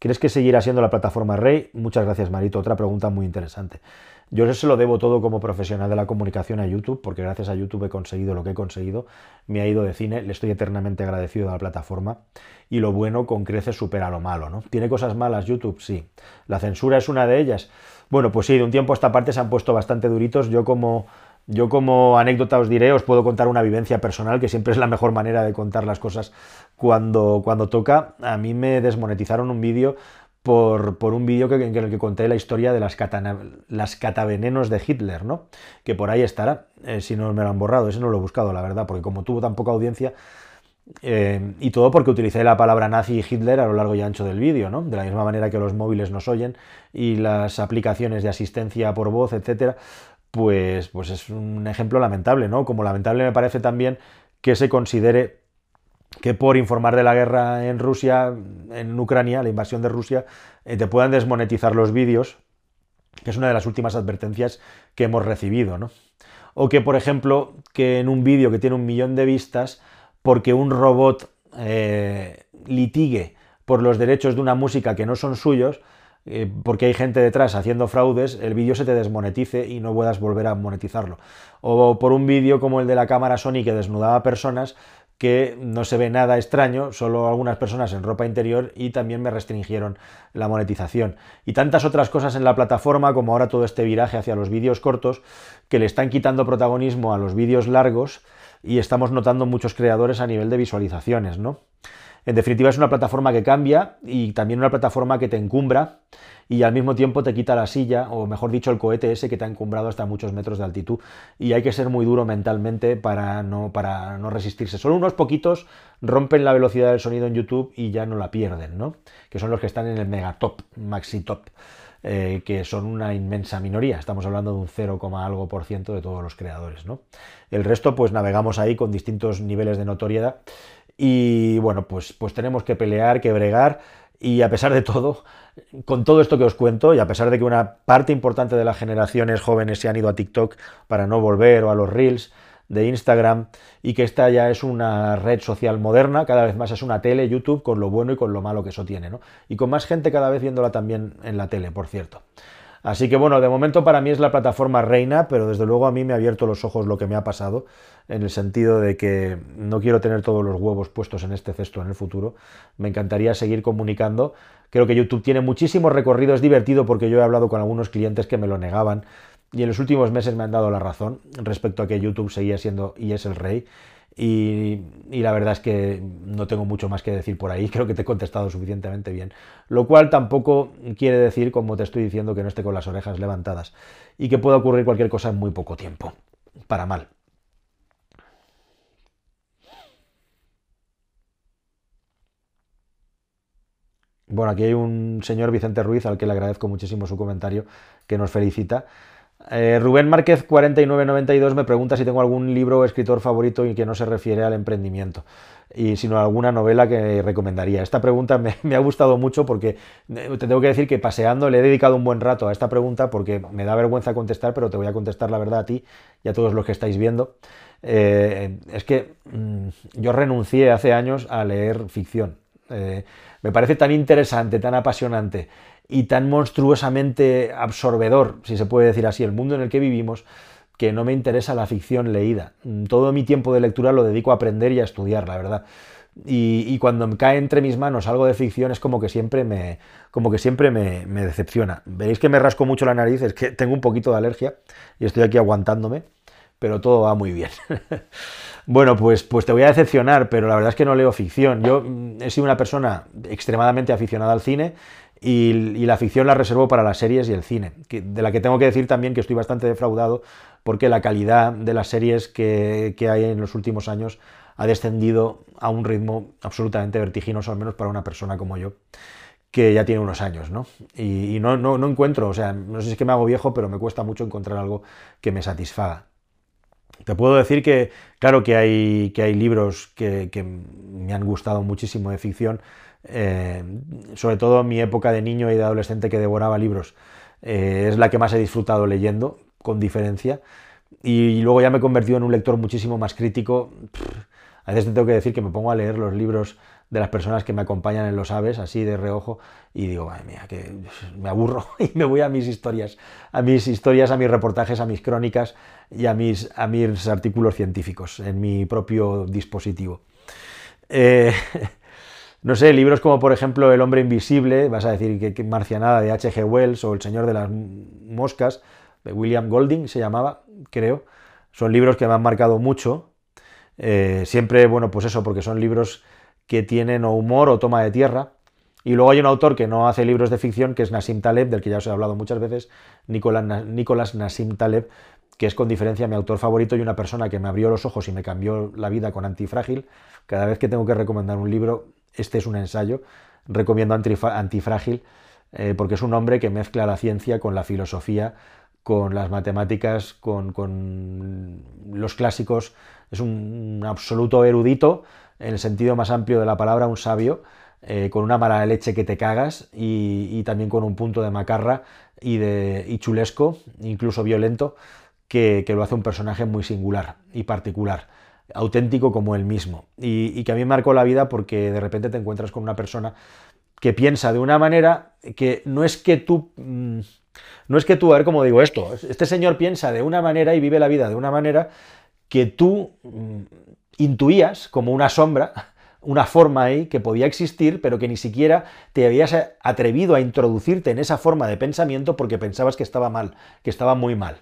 ¿Crees que seguirá siendo la plataforma rey? Muchas gracias, Marito. Otra pregunta muy interesante. Yo se lo debo todo como profesional de la comunicación a YouTube, porque gracias a YouTube he conseguido lo que he conseguido. Me ha ido de cine, le estoy eternamente agradecido a la plataforma. Y lo bueno con creces supera lo malo, ¿no? ¿Tiene cosas malas YouTube? Sí. ¿La censura es una de ellas? Bueno, pues sí, de un tiempo a esta parte se han puesto bastante duritos. Yo como yo como anécdota os diré, os puedo contar una vivencia personal, que siempre es la mejor manera de contar las cosas cuando, cuando toca. A mí me desmonetizaron un vídeo por, un vídeo en el que conté la historia de las, las catavenenos de Hitler, ¿no? Que por ahí estará, eh, si no me lo han borrado, ese no lo he buscado, la verdad, porque como tuvo tan poca audiencia, eh, y todo porque utilicé la palabra nazi y Hitler a lo largo y ancho del vídeo, ¿no? De la misma manera que los móviles nos oyen y las aplicaciones de asistencia por voz, etcétera, pues, pues es un ejemplo lamentable, ¿no? Como lamentable me parece también que se considere que por informar de la guerra en Rusia, en Ucrania, la invasión de Rusia, eh, te puedan desmonetizar los vídeos, que es una de las últimas advertencias que hemos recibido, ¿no? O que, por ejemplo, que en un vídeo que tiene un millón de vistas, porque un robot eh, litigue por los derechos de una música que no son suyos, eh, porque hay gente detrás haciendo fraudes, el vídeo se te desmonetice y no puedas volver a monetizarlo. O por un vídeo como el de la cámara Sony que desnudaba personas que no se ve nada extraño, solo algunas personas en ropa interior y también me restringieron la monetización. Y tantas otras cosas en la plataforma, como ahora todo este viraje hacia los vídeos cortos, que le están quitando protagonismo a los vídeos largos y estamos notando muchos creadores a nivel de visualizaciones, ¿no? En definitiva, es una plataforma que cambia y también una plataforma que te encumbra y al mismo tiempo te quita la silla, o mejor dicho, el cohete ese que te ha encumbrado hasta muchos metros de altitud. Y hay que ser muy duro mentalmente para no, para no resistirse. Solo unos poquitos rompen la velocidad del sonido en YouTube y ya no la pierden, ¿no? Que son los que están en el megatop, maxi top. Eh, que son una inmensa minoría, estamos hablando de un 0, algo por ciento de todos los creadores. ¿no? El resto, pues navegamos ahí con distintos niveles de notoriedad y bueno, pues, pues tenemos que pelear, que bregar y a pesar de todo, con todo esto que os cuento, y a pesar de que una parte importante de las generaciones jóvenes se han ido a TikTok para no volver o a los Reels de Instagram, y que esta ya es una red social moderna, cada vez más es una tele, YouTube, con lo bueno y con lo malo que eso tiene, ¿no? Y con más gente cada vez viéndola también en la tele, por cierto. Así que bueno, de momento para mí es la plataforma reina, pero desde luego a mí me ha abierto los ojos lo que me ha pasado, en el sentido de que no quiero tener todos los huevos puestos en este cesto en el futuro. Me encantaría seguir comunicando. Creo que YouTube tiene muchísimo recorrido, es divertido porque yo he hablado con algunos clientes que me lo negaban y en los últimos meses me han dado la razón respecto a que YouTube seguía siendo y es el rey. Y, la verdad es que no tengo mucho más que decir por ahí, [laughs] creo que te he contestado suficientemente bien. Lo cual tampoco quiere decir, como te estoy diciendo, que no esté con las orejas levantadas y que pueda ocurrir cualquier cosa en muy poco tiempo, para mal. Bueno, aquí hay un señor Vicente Ruiz al que le agradezco muchísimo su comentario, que nos felicita. Eh, Rubén Márquez 4992 me pregunta si tengo algún libro o escritor favorito y que no se refiere al emprendimiento y sino alguna novela que recomendaría. Esta pregunta [laughs] me, ha gustado mucho porque eh, te tengo que decir que paseando le he dedicado un buen rato a esta pregunta porque me da vergüenza contestar, pero te voy a contestar la verdad a ti y a todos los que estáis viendo. Eh, es que mm, yo renuncié hace años a leer ficción. Me parece tan interesante, tan apasionante y tan monstruosamente absorbedor, si se puede decir así, el mundo en el que vivimos, que no me interesa la ficción leída. Todo mi tiempo de lectura lo dedico a aprender y a estudiar, la verdad. Y, cuando cae entre mis manos algo de ficción es como que siempre me, como que siempre me, me, decepciona. Veréis que me rasco mucho la nariz, es que tengo un poquito de alergia y estoy aquí aguantándome, pero todo va muy bien. [laughs] bueno, pues, pues te voy a decepcionar, pero la verdad es que no leo ficción. Yo mm, he sido una persona extremadamente aficionada al cine y, la ficción la reservo para las series y el cine, de la que tengo que decir también que estoy bastante defraudado porque la calidad de las series que, hay en los últimos años ha descendido a un ritmo absolutamente vertiginoso, al menos para una persona como yo, que ya tiene unos años, ¿no? Y, no, no, encuentro, o sea, no sé si es que me hago viejo, pero me cuesta mucho encontrar algo que me satisfaga. Te puedo decir que, claro que hay, que hay libros que, me han gustado muchísimo de ficción, eh, sobre todo en mi época de niño y de adolescente que devoraba libros. Eh, es la que más he disfrutado leyendo, con diferencia. Y luego ya me he convertido en un lector muchísimo más crítico. A veces te tengo que decir que me pongo a leer los libros de las personas que me acompañan en los aves, así de reojo, y digo, madre mía, que [laughs] me aburro [laughs] y me voy a mis historias, a mis historias, a mis reportajes, a mis crónicas y a mis, a mis artículos científicos en mi propio dispositivo. Eh, [laughs] no sé, libros como por ejemplo El hombre invisible, vas a decir que, Marcianada de H.G. Wells o El señor de las moscas, de William Golding se llamaba, creo, son libros que me han marcado mucho. Eh, siempre, bueno, pues eso, porque son libros que tienen o humor o toma de tierra. Y luego hay un autor que no hace libros de ficción, que es Nassim Taleb, del que ya os he hablado muchas veces, Nicolás, Nassim Taleb, que es con diferencia mi autor favorito y una persona que me abrió los ojos y me cambió la vida con Antifrágil. Cada vez que tengo que recomendar un libro, este es un ensayo, recomiendo Antifrágil, eh, porque es un hombre que mezcla la ciencia con la filosofía, con las matemáticas, con, los clásicos, es un absoluto erudito, en el sentido más amplio de la palabra, un sabio, eh, con una mala leche que te cagas y, también con un punto de macarra y, de, chulesco, incluso violento, que, lo hace un personaje muy singular y particular, auténtico como él mismo. Y, que a mí marcó la vida porque de repente te encuentras con una persona que piensa de una manera que no es que tú... Mm, no es que tú, a ver cómo digo esto, este señor piensa de una manera y vive la vida de una manera que tú mm, intuías como una sombra, una forma ahí que podía existir, pero que ni siquiera te habías atrevido a introducirte en esa forma de pensamiento porque pensabas que estaba mal, que estaba muy mal.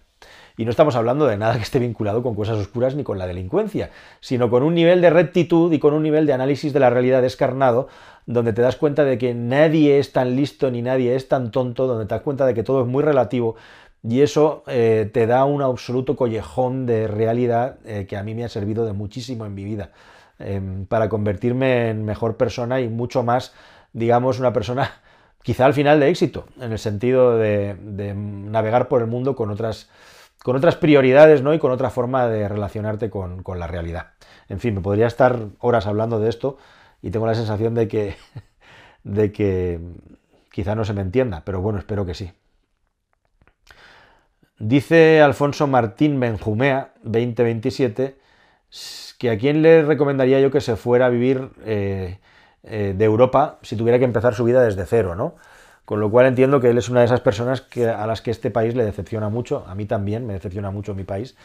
Y no estamos hablando de nada que esté vinculado con cosas oscuras ni con la delincuencia, sino con un nivel de rectitud y con un nivel de análisis de la realidad descarnado, donde te das cuenta de que nadie es tan listo ni nadie es tan tonto, donde te das cuenta de que todo es muy relativo y eso eh, te da un absoluto collejón de realidad eh, que a mí me ha servido de muchísimo en mi vida, em, para convertirme en mejor persona y mucho más, digamos, una persona [laughs] quizá al final de éxito, en el sentido de, navegar por el mundo con otras, con otras prioridades ¿no? y con otra forma de relacionarte con, con la realidad. En fin, me podría estar horas hablando de esto y tengo la sensación de que, [laughs] de que quizá no se me entienda, pero bueno, espero que sí. Dice Alfonso Martín Benjumea, 2027, que a quién le recomendaría yo que se fuera a vivir eh, eh, de Europa si tuviera que empezar su vida desde cero, ¿no? Con lo cual entiendo que él es una de esas personas que, a las que este país le decepciona mucho, a mí también me decepciona mucho mi país,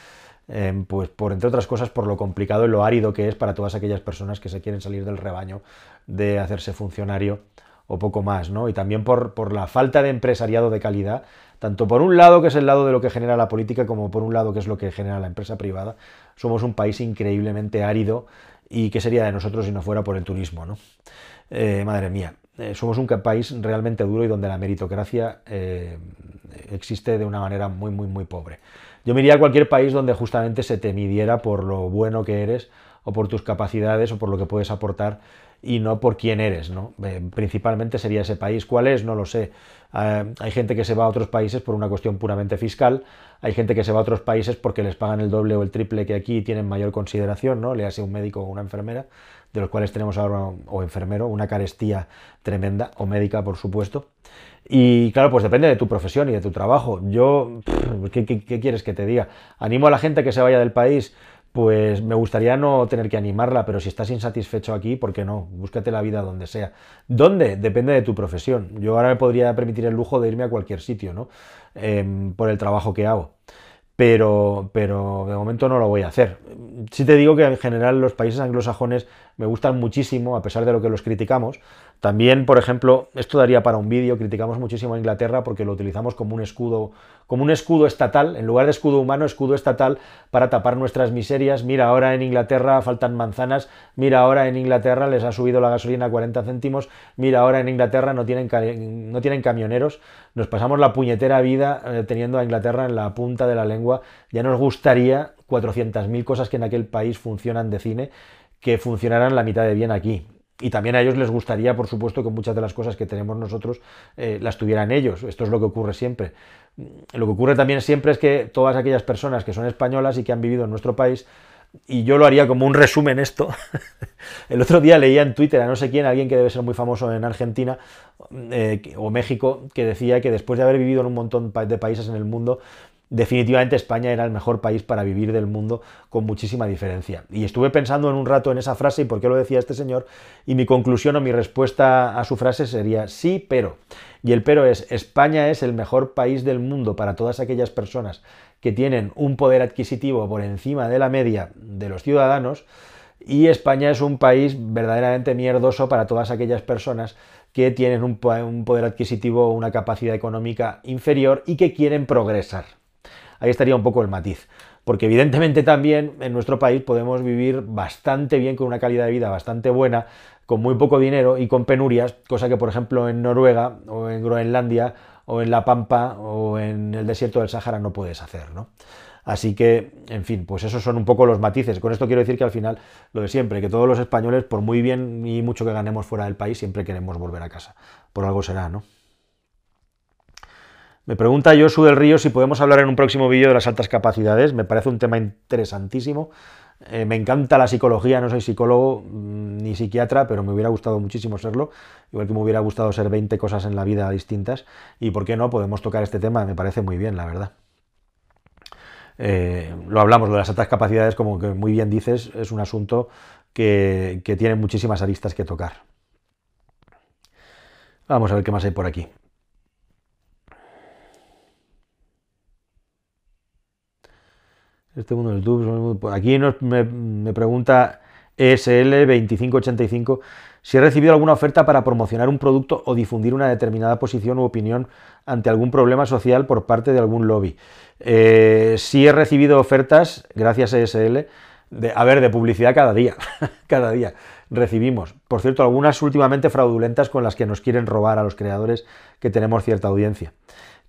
em, pues por entre otras cosas por lo complicado y lo árido que es para todas aquellas personas que se quieren salir del rebaño de hacerse funcionario o poco más, ¿no? Y también por, por la falta de empresariado de calidad tanto por un lado, que es el lado de lo que genera la política, como por un lado, que es lo que genera la empresa privada. Somos un país increíblemente árido y qué sería de nosotros si no fuera por el turismo, ¿no? Eh, madre mía, eh, somos un país realmente duro y donde la meritocracia eh, existe de una manera muy, muy, muy pobre. Yo me iría a cualquier país donde justamente se te midiera por lo bueno que eres o por tus capacidades o por lo que puedes aportar y no por quién eres, ¿no? Eh, principalmente sería ese país. ¿Cuál es? No lo sé. Eh, hay gente que se va a otros países por una cuestión puramente fiscal, hay gente que se va a otros países porque les pagan el doble o el triple que aquí tienen mayor consideración, ¿no? Le hace un médico o una enfermera, de los cuales tenemos ahora, o enfermero, una carestía tremenda, o médica, por supuesto. Y claro, pues depende de tu profesión y de tu trabajo. Yo, ¿qué, qué quieres que te diga? Animo a la gente que se vaya del país pues me gustaría no tener que animarla, pero si estás insatisfecho aquí, ¿por qué no? Búscate la vida donde sea. ¿Dónde? Depende de tu profesión. Yo ahora me podría permitir el lujo de irme a cualquier sitio, ¿no? Em, por el trabajo que hago. Pero, pero de momento no lo voy a hacer. Sí te digo que en general los países anglosajones me gustan muchísimo, a pesar de lo que los criticamos, también, por ejemplo, esto daría para un vídeo, criticamos muchísimo a Inglaterra porque lo utilizamos como un escudo, como un escudo estatal, en lugar de escudo humano, escudo estatal para tapar nuestras miserias. Mira, ahora en Inglaterra faltan manzanas, mira, ahora en Inglaterra les ha subido la gasolina a 40 céntimos, mira, ahora en Inglaterra no tienen, no tienen camioneros. Nos pasamos la puñetera vida eh, teniendo a Inglaterra en la punta de la lengua. Ya nos gustaría 400.000 cosas que en aquel país funcionan de cine, que funcionaran la mitad de bien aquí y también a ellos les gustaría, por supuesto, que muchas de las cosas que tenemos nosotros eh, las tuvieran ellos. Esto es lo que ocurre siempre. Lo que ocurre también siempre es que todas aquellas personas que son españolas y que han vivido en nuestro país, y yo lo haría como un resumen esto. [laughs] El otro día leía en Twitter a no sé quién, alguien que debe ser muy famoso en Argentina eh, o México, que decía que después de haber vivido en un montón de países en el mundo, definitivamente España era el mejor país para vivir del mundo con muchísima diferencia. Y estuve pensando en un rato en esa frase y por qué lo decía este señor, y mi conclusión o mi respuesta a su frase sería sí, pero. Y el pero es, España es el mejor país del mundo para todas aquellas personas que tienen un poder adquisitivo por encima de la media de los ciudadanos, y España es un país verdaderamente mierdoso para todas aquellas personas que tienen un, poder adquisitivo, una capacidad económica inferior y que quieren progresar. Ahí estaría un poco el matiz. Porque evidentemente también en nuestro país podemos vivir bastante bien con una calidad de vida bastante buena, con muy poco dinero y con penurias, cosa que por ejemplo en Noruega o en Groenlandia o en La Pampa o en el desierto del Sáhara no puedes hacer, ¿no? Así que, en fin, pues esos son un poco los matices. Con esto quiero decir que al final, lo de siempre, que todos los españoles, por muy bien y mucho que ganemos fuera del país, siempre queremos volver a casa. Por algo será, ¿no? Me pregunta Josu del Río si podemos hablar en un próximo vídeo de las altas capacidades. Me parece un tema interesantísimo. Eh, me encanta la psicología, no soy psicólogo mm, ni psiquiatra, pero me hubiera gustado muchísimo serlo, igual que me hubiera gustado ser 20 cosas en la vida distintas. Y por qué no, podemos tocar este tema, me parece muy bien, la verdad. Eh, lo hablamos, de las altas capacidades, como que muy bien dices, es un asunto que tiene muchísimas aristas que tocar. Vamos a ver qué más hay por aquí. Este mundo del YouTube. Aquí me, pregunta ESL2585 si he recibido alguna oferta para promocionar un producto o difundir una determinada posición u opinión ante algún problema social por parte de algún lobby. Eh, sí he recibido ofertas, gracias a ESL, de, a ver, de publicidad cada día, [laughs] cada día recibimos. Por cierto, algunas últimamente fraudulentas con las que nos quieren robar a los creadores que tenemos cierta audiencia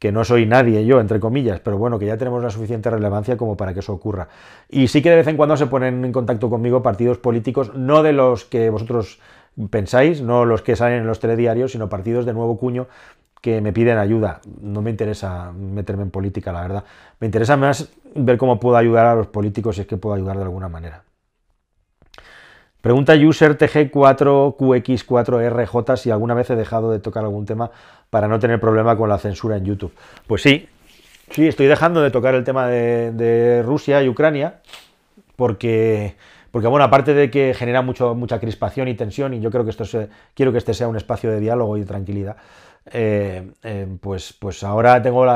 que no soy nadie yo, entre comillas, pero bueno, que ya tenemos la suficiente relevancia como para que eso ocurra. Y sí que de vez en cuando se ponen en contacto conmigo partidos políticos, no de los que vosotros pensáis, no los que salen en los telediarios, sino partidos de nuevo cuño que me piden ayuda. No me interesa meterme en política, la verdad. Me interesa más ver cómo puedo ayudar a los políticos si es que puedo ayudar de alguna manera. Pregunta user TG4QX4RJ si alguna vez he dejado de tocar algún tema para no tener problema con la censura en YouTube. Pues sí, sí, estoy dejando de tocar el tema de, Rusia y Ucrania porque, porque, bueno, aparte de que genera mucho, mucha crispación y tensión, y yo creo que esto quiero que este sea un espacio de diálogo y de tranquilidad, eh, eh, pues, pues ahora tengo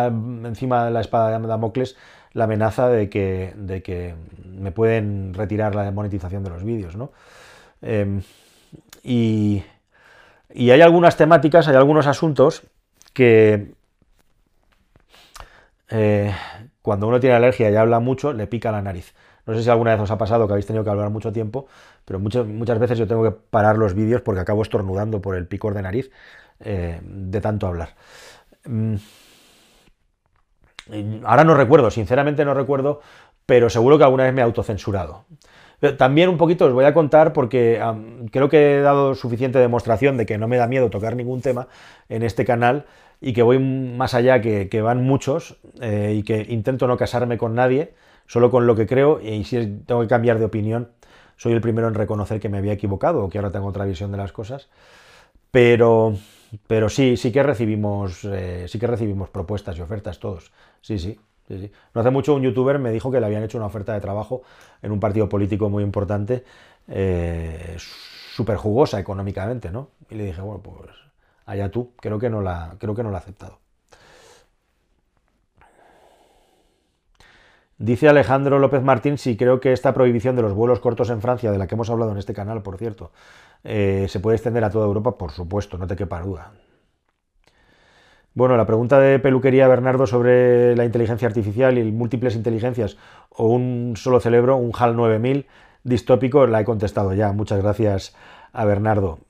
encima de la espada de Damocles la amenaza de que, de que me pueden retirar la monetización de los vídeos, ¿no? Em, y, hay algunas temáticas, hay algunos asuntos que eh, cuando uno tiene alergia y habla mucho, le pica la nariz. No sé si alguna vez os ha pasado que habéis tenido que hablar mucho tiempo, pero muchas, muchas veces yo tengo que parar los vídeos porque acabo estornudando por el picor de nariz eh, de tanto hablar. Mm, ahora no recuerdo, sinceramente no recuerdo, pero seguro que alguna vez me he autocensurado. También un poquito os voy a contar porque creo que he dado suficiente demostración de que no me da miedo tocar ningún tema en este canal y que voy más allá, que, van muchos eh, y que intento no casarme con nadie, solo con lo que creo y si tengo que cambiar de opinión, soy el primero en reconocer que me había equivocado o que ahora tengo otra visión de las cosas. Pero, pero sí, sí que recibimos, eh, sí que recibimos propuestas y ofertas todos. Sí, sí. No hace mucho un youtuber me dijo que le habían hecho una oferta de trabajo en un partido político muy importante, eh, súper jugosa económicamente, ¿no? Y le dije, bueno, pues allá tú, creo que no la, creo que no ha aceptado. Dice Alejandro López Martín si creo que esta prohibición de los vuelos cortos en Francia, de la que hemos hablado en este canal, por cierto, eh, se puede extender a toda Europa, por supuesto, no te quepa duda. Bueno, la pregunta de peluquería Bernardo sobre la inteligencia artificial y múltiples inteligencias o un solo cerebro, un HAL 9000 distópico, la he contestado ya. Muchas gracias a Bernardo.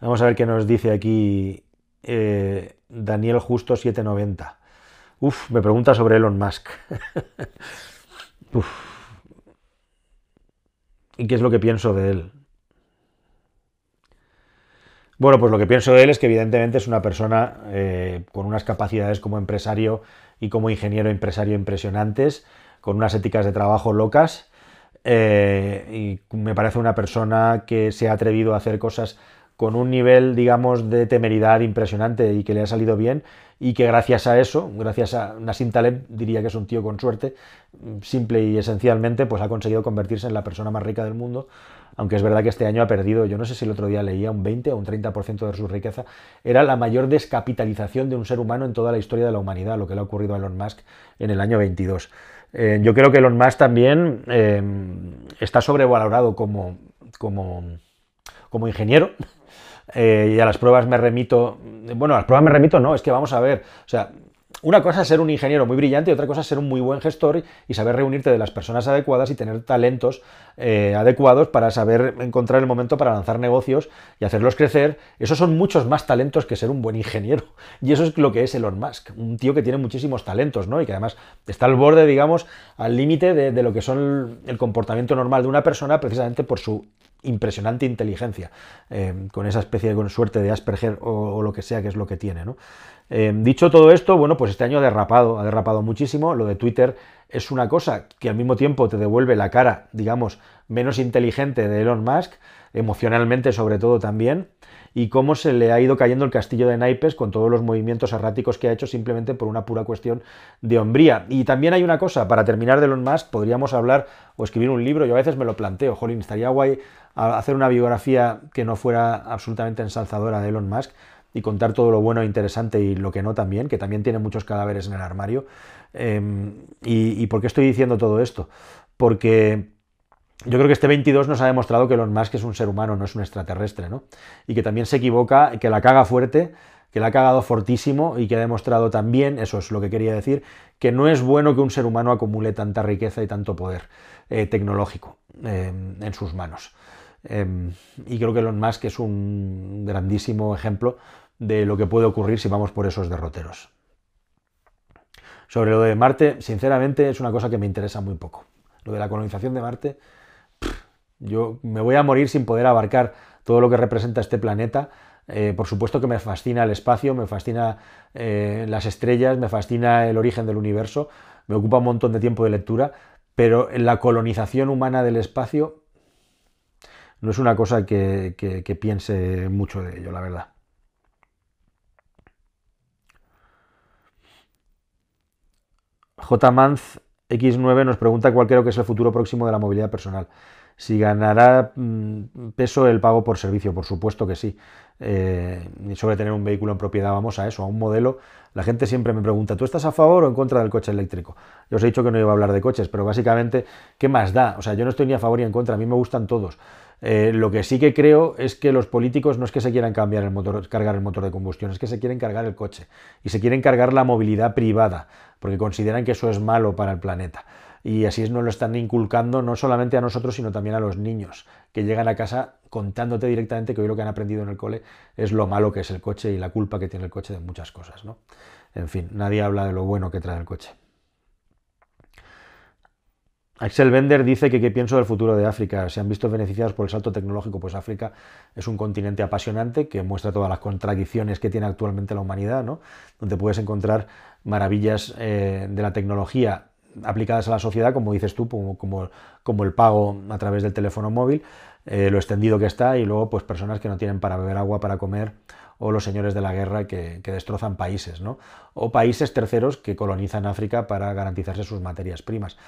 Vamos a ver qué nos dice aquí eh, Daniel Justo 790. Uf, me pregunta sobre Elon Musk. [laughs] Uf. ¿qué es lo que pienso de él? Bueno, pues lo que pienso de él es que evidentemente es una persona eh, con unas capacidades como empresario y como ingeniero empresario impresionantes, con unas éticas de trabajo locas, eh, y me parece una persona que se ha atrevido a hacer cosas con un nivel, digamos, de temeridad impresionante y que le ha salido bien y que gracias a eso, gracias a Nassim Taleb, diría que es un tío con suerte, simple y esencialmente, pues ha conseguido convertirse en la persona más rica del mundo, aunque es verdad que este año ha perdido, yo no sé si el otro día leía un 20 o un 30% de su riqueza, era la mayor descapitalización de un ser humano en toda la historia de la humanidad, lo que le ha ocurrido a Elon Musk en el año 22. Eh, yo creo que Elon Musk también eh, está sobrevalorado como, como, como ingeniero, eh, y a las pruebas me remito, bueno, a las pruebas me remito no, es que vamos a ver, o sea, una cosa es ser un ingeniero muy brillante y otra cosa es ser un muy buen gestor y saber reunirte de las personas adecuadas y tener talentos eh, adecuados para saber encontrar el momento para lanzar negocios y hacerlos crecer. Esos son muchos más talentos que ser un buen ingeniero. [laughs] Y eso es lo que es Elon Musk, un tío que tiene muchísimos talentos, ¿no? Y que además está al borde, digamos, al límite de, lo que son el comportamiento normal de una persona precisamente por su impresionante inteligencia, eh, con esa especie de suerte de Asperger o, lo que sea que es lo que tiene. Eh, dicho todo esto, bueno, pues este año ha derrapado, ha derrapado muchísimo. Lo de Twitter es una cosa que al mismo tiempo te devuelve la cara, digamos, menos inteligente de Elon Musk, emocionalmente sobre todo también, y cómo se le ha ido cayendo el castillo de naipes con todos los movimientos erráticos que ha hecho simplemente por una pura cuestión de hombría. Y también hay una cosa, para terminar de Elon Musk, podríamos hablar o escribir un libro, yo a veces me lo planteo, jolín, estaría guay hacer una biografía que no fuera absolutamente ensalzadora de Elon Musk y contar todo lo bueno e interesante y lo que no también, que también tiene muchos cadáveres en el armario. Em, y, por qué estoy diciendo todo esto? Porque yo creo que este 22 nos ha demostrado que Elon Musk es un ser humano, no es un extraterrestre, ¿no? Y que también se equivoca, que la caga fuerte, que la ha cagado fortísimo y que ha demostrado también, eso es lo que quería decir, que no es bueno que un ser humano acumule tanta riqueza y tanto poder eh, tecnológico em, en sus manos. Em, y creo que Elon Musk es un grandísimo ejemplo de lo que puede ocurrir si vamos por esos derroteros. Sobre lo de Marte, sinceramente es una cosa que me interesa muy poco. Lo de la colonización de Marte, yo me voy a morir sin poder abarcar todo lo que representa este planeta. Eh, por supuesto que me fascina el espacio, me fascina eh, las estrellas, me fascina el origen del universo, me ocupa un montón de tiempo de lectura, pero la colonización humana del espacio no es una cosa que, piense mucho de ello, la verdad. JManz X9 nos pregunta cuál creo que es el futuro próximo de la movilidad personal. Si ganará mm, peso el pago por servicio, por supuesto que sí. Eh, sobre tener un vehículo en propiedad, vamos a eso, a un modelo. La gente siempre me pregunta, ¿tú estás a favor o en contra del coche eléctrico? Yo os he dicho que no iba a hablar de coches, pero básicamente, ¿qué más da? O sea, yo no estoy ni a favor ni en contra, a mí me gustan todos. Eh, lo que sí que creo es que los políticos no es que se quieran cambiar el motor, cargar el motor de combustión, es que se quieren cargar el coche y se quieren cargar la movilidad privada, porque consideran que eso es malo para el planeta. Y así nos lo están inculcando no solamente a nosotros, sino también a los niños, que llegan a casa contándote directamente que hoy lo que han aprendido en el cole es lo malo que es el coche y la culpa que tiene el coche de muchas cosas. ¿no? En fin, nadie habla de lo bueno que trae el coche. Axel Bender dice que qué pienso del futuro de África. ¿Se han visto beneficiados por el salto tecnológico? Pues África es un continente apasionante que muestra todas las contradicciones que tiene actualmente la humanidad, ¿no? donde puedes encontrar maravillas eh, de la tecnología aplicadas a la sociedad, como dices tú, como, el pago a través del teléfono móvil, eh, lo extendido que está, y luego pues personas que no tienen para beber agua, para comer, o los señores de la guerra que, que destrozan países, ¿no? o países terceros que colonizan África para garantizarse sus materias primas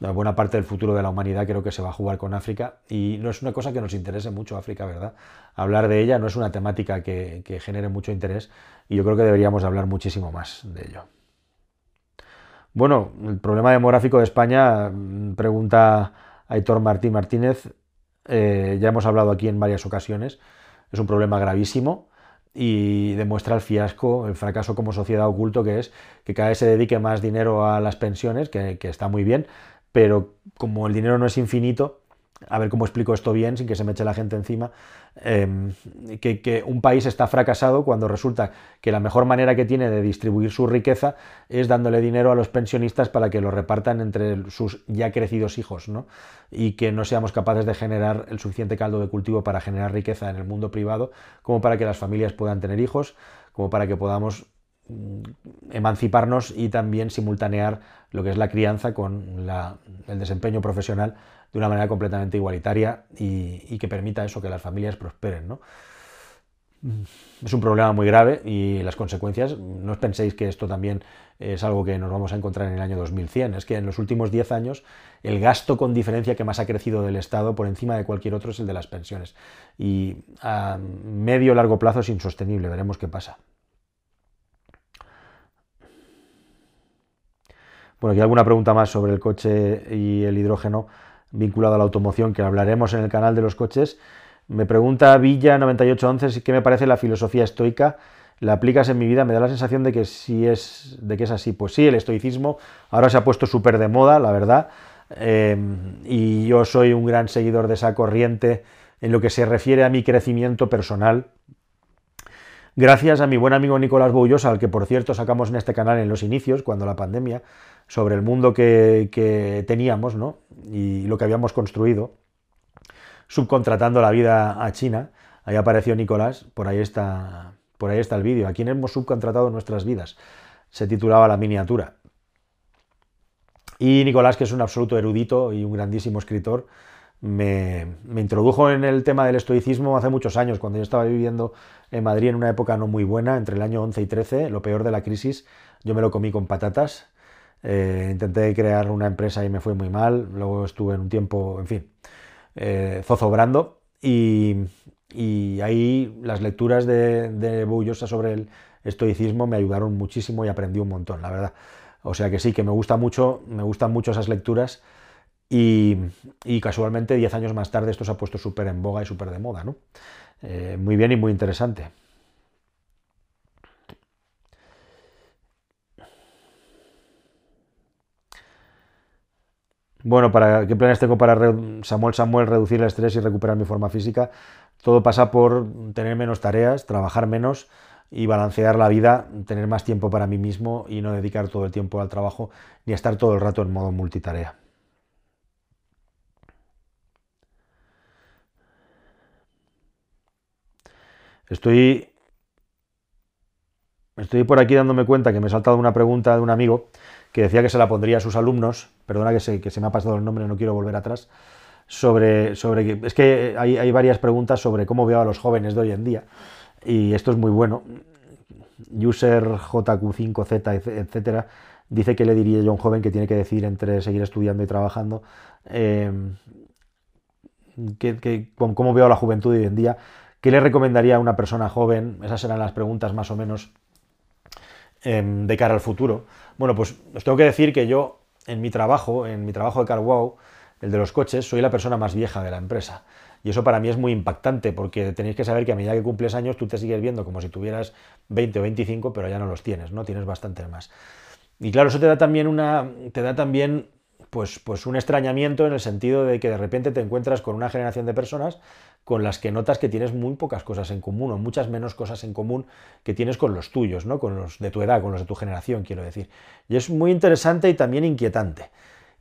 la buena parte del futuro de la humanidad creo que se va a jugar con África y no es una cosa que nos interese mucho África, ¿verdad? Hablar de ella no es una temática que, genere mucho interés y yo creo que deberíamos hablar muchísimo más de ello. Bueno, el problema demográfico de España, mm, pregunta Aitor Martín Martínez, eh, ya hemos hablado aquí en varias ocasiones, es un problema gravísimo y demuestra el fiasco, el fracaso como sociedad oculto que es que cada vez se dedique más dinero a las pensiones, que está muy bien, pero como el dinero no es infinito, a ver cómo explico esto bien sin que se me eche la gente encima, em, que, un país está fracasado cuando resulta que la mejor manera que tiene de distribuir su riqueza es dándole dinero a los pensionistas para que lo repartan entre sus ya crecidos hijos, ¿no? y que no seamos capaces de generar el suficiente caldo de cultivo para generar riqueza en el mundo privado, como para que las familias puedan tener hijos, como para que podamos mm, emanciparnos y también simultanear lo que es la crianza con el desempeño profesional de una manera completamente igualitaria y, que permita eso, que las familias prosperen. ¿no? Es un problema muy grave y las consecuencias, no os penséis que esto también es algo que nos vamos a encontrar en el año 2100, es que en los últimos 10 años el gasto con diferencia que más ha crecido del Estado por encima de cualquier otro es el de las pensiones. Y a medio largo plazo es insostenible, veremos qué pasa. Bueno, aquí alguna pregunta más sobre el coche y el hidrógeno vinculado a la automoción que hablaremos en el canal de los coches. Me pregunta Villa9811 qué me parece la filosofía estoica. ¿La aplicas en mi vida? Me da la sensación de que sí es, de que es así. Pues sí, el estoicismo ahora se ha puesto súper de moda, la verdad. Em, y yo soy un gran seguidor de esa corriente en lo que se refiere a mi crecimiento personal. Gracias a mi buen amigo Nicolás Boullosa, al que por cierto sacamos en este canal en los inicios, cuando la pandemia, sobre el mundo que, teníamos ¿no? y lo que habíamos construido, subcontratando la vida a China. Ahí apareció Nicolás, por ahí está, por ahí está el vídeo. ¿A quién hemos subcontratado nuestras vidas? Se titulaba La miniatura. Y Nicolás, que es un absoluto erudito y un grandísimo escritor, me, me, introdujo en el tema del estoicismo hace muchos años, cuando yo estaba viviendo en Madrid en una época no muy buena, entre el año 11 y 13, lo peor de la crisis, yo me lo comí con patatas eh, intenté crear una empresa y me fue muy mal. Luego estuve en un tiempo, en fin, eh, zozobrando. Y, ahí las lecturas de, de Bullosa sobre el estoicismo me ayudaron muchísimo y aprendí un montón, la verdad. O sea que sí, que me gusta mucho, me gustan mucho esas lecturas. Y, casualmente, 10 años más tarde, esto se ha puesto súper en boga y súper de moda, ¿no? Eh, muy bien y muy interesante. Bueno, ¿para qué planes tengo para Samuel Samuel reducir el estrés y recuperar mi forma física? Todo pasa por tener menos tareas, trabajar menos y balancear la vida, tener más tiempo para mí mismo y no dedicar todo el tiempo al trabajo ni estar todo el rato en modo multitarea. Estoy Estoy por aquí dándome cuenta que me he saltado una pregunta de un amigo que decía que se la pondría a sus alumnos, perdona que se, que se me ha pasado el nombre, no quiero volver atrás, sobre, sobre es que hay, varias preguntas sobre cómo veo a los jóvenes de hoy en día, y esto es muy bueno. User JQ5Z, etcétera, dice que le diría yo a un joven que tiene que decidir entre seguir estudiando y trabajando. Eh, cómo veo a la juventud de hoy en día, ¿qué le recomendaría a una persona joven? Esas serán las preguntas más o menos Em, de cara al futuro. Bueno, pues os tengo que decir que yo, en mi trabajo, en mi trabajo de CarWow, el de los coches, soy la persona más vieja de la empresa. Y eso para mí es muy impactante, porque tenéis que saber que a medida que cumples años tú te sigues viendo como si tuvieras 20 o 25, pero ya no los tienes, ¿no? Tienes bastante más. Y claro, eso te da también una. te da también pues, pues un extrañamiento en el sentido de que de repente te encuentras con una generación de personas con las que notas que tienes muy pocas cosas en común o muchas menos cosas en común que tienes con los tuyos, ¿no? con los de tu edad, con los de tu generación, quiero decir. Y es muy interesante y también inquietante.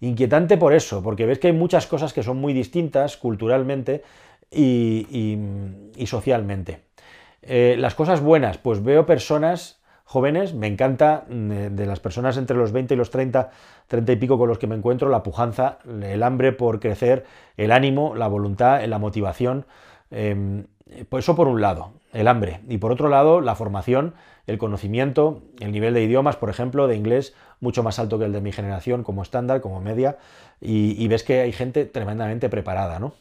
Inquietante por eso, porque ves que hay muchas cosas que son muy distintas culturalmente y, socialmente. Eh, las cosas buenas, pues veo personas jóvenes, me encanta mm, de las personas entre los 20 y los 30, 30 y pico con los que me encuentro, la pujanza, el hambre por crecer, el ánimo, la voluntad, la motivación. Em, pues eso por un lado, el hambre. Y por otro lado, la formación, el conocimiento, el nivel de idiomas, por ejemplo, de inglés, mucho más alto que el de mi generación como estándar, como media. Y, ves que hay gente tremendamente preparada, ¿no?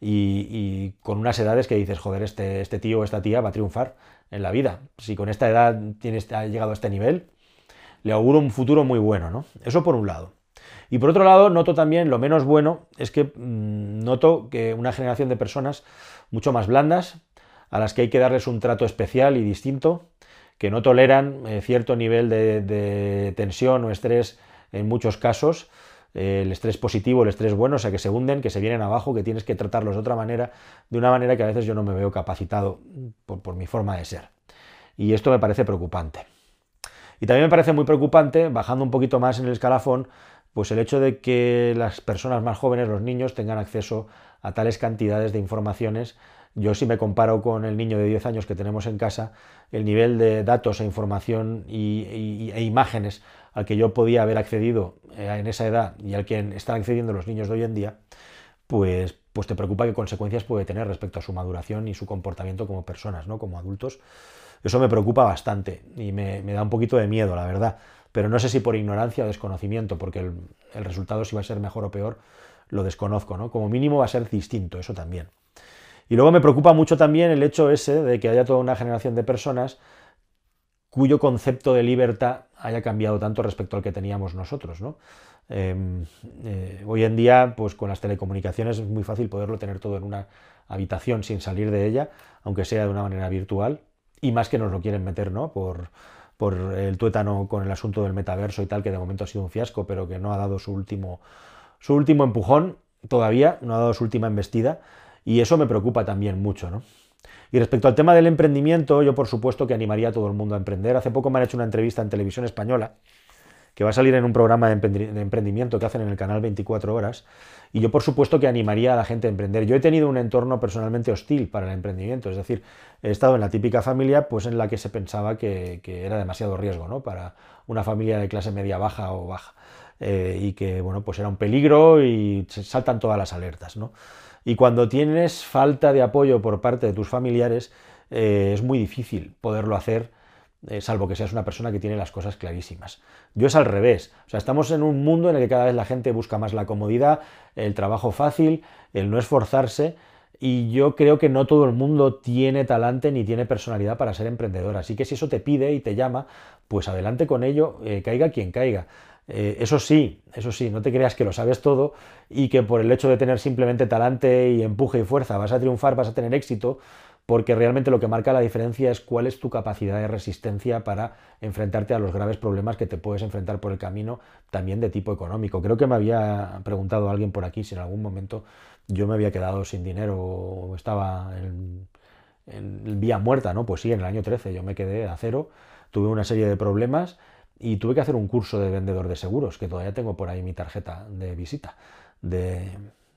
Y, con unas edades que dices, joder, este, este tío o esta tía va a triunfar en la vida. Si con esta edad tienes, ha llegado a este nivel, le auguro un futuro muy bueno, ¿no? Eso por un lado. Y por otro lado, noto también lo menos bueno es que mm, noto que una generación de personas mucho más blandas, a las que hay que darles un trato especial y distinto, que no toleran eh, cierto nivel de, tensión o estrés en muchos casos, el estrés positivo, el estrés bueno, o sea, que se hunden, que se vienen abajo, que tienes que tratarlos de otra manera, de una manera que a veces yo no me veo capacitado por mi forma de ser. Y esto me parece preocupante. Y también me parece muy preocupante, bajando un poquito más en el escalafón, pues el hecho de que las personas más jóvenes, los niños, tengan acceso a tales cantidades de informaciones. Yo si me comparo con el niño de 10 años que tenemos en casa, el nivel de datos e información y, e imágenes al que yo podía haber accedido eh, en esa edad y al que están accediendo los niños de hoy en día, pues, pues te preocupa qué consecuencias puede tener respecto a su maduración y su comportamiento como personas, ¿no? como adultos. Eso me preocupa bastante y me, da un poquito de miedo, la verdad. Pero no sé si por ignorancia o desconocimiento, porque el, el resultado si va a ser mejor o peor, lo desconozco, ¿no? Como mínimo va a ser distinto, eso también. Y luego me preocupa mucho también el hecho ese de que haya toda una generación de personas cuyo concepto de libertad haya cambiado tanto respecto al que teníamos nosotros, ¿no? Em, eh, hoy en día, pues con las telecomunicaciones es muy fácil poderlo tener todo en una habitación sin salir de ella, aunque sea de una manera virtual, y más que nos lo quieren meter, ¿no? Por, por el tuétano con el asunto del metaverso y tal, que de momento ha sido un fiasco, pero que no ha dado su último, su último empujón todavía, no ha dado su última embestida, y eso me preocupa también mucho, ¿no? Y respecto al tema del emprendimiento, yo por supuesto que animaría a todo el mundo a emprender. Hace poco me han hecho una entrevista en televisión española, que va a salir en un programa de emprendimiento que hacen en el canal 24 horas, y yo por supuesto que animaría a la gente a emprender. Yo he tenido un entorno personalmente hostil para el emprendimiento, es decir, he estado en la típica familia pues en la que se pensaba que, era demasiado riesgo ¿no? para una familia de clase media baja o baja. Eh, y que bueno, pues era un peligro y se saltan todas las alertas. ¿no? Y cuando tienes falta de apoyo por parte de tus familiares, eh, es muy difícil poderlo hacer, eh, salvo que seas una persona que tiene las cosas clarísimas. Yo es al revés. O sea, estamos en un mundo en el que cada vez la gente busca más la comodidad, el trabajo fácil, el no esforzarse. Y yo creo que no todo el mundo tiene talante ni tiene personalidad para ser emprendedor. Así que si eso te pide y te llama, pues adelante con ello, caiga quien caiga. Eh, eso sí, eso sí, no te creas que lo sabes todo y que por el hecho de tener simplemente talante y empuje y fuerza vas a triunfar, vas a tener éxito, porque realmente lo que marca la diferencia es cuál es tu capacidad de resistencia para enfrentarte a los graves problemas que te puedes enfrentar por el camino, también de tipo económico. Creo que me había preguntado alguien por aquí si en algún momento yo me había quedado sin dinero o estaba en, en vía muerta, ¿no? Pues sí, en el año 13 yo me quedé a cero, tuve una serie de problemas y tuve que hacer un curso de vendedor de seguros, que todavía tengo por ahí mi tarjeta de visita de,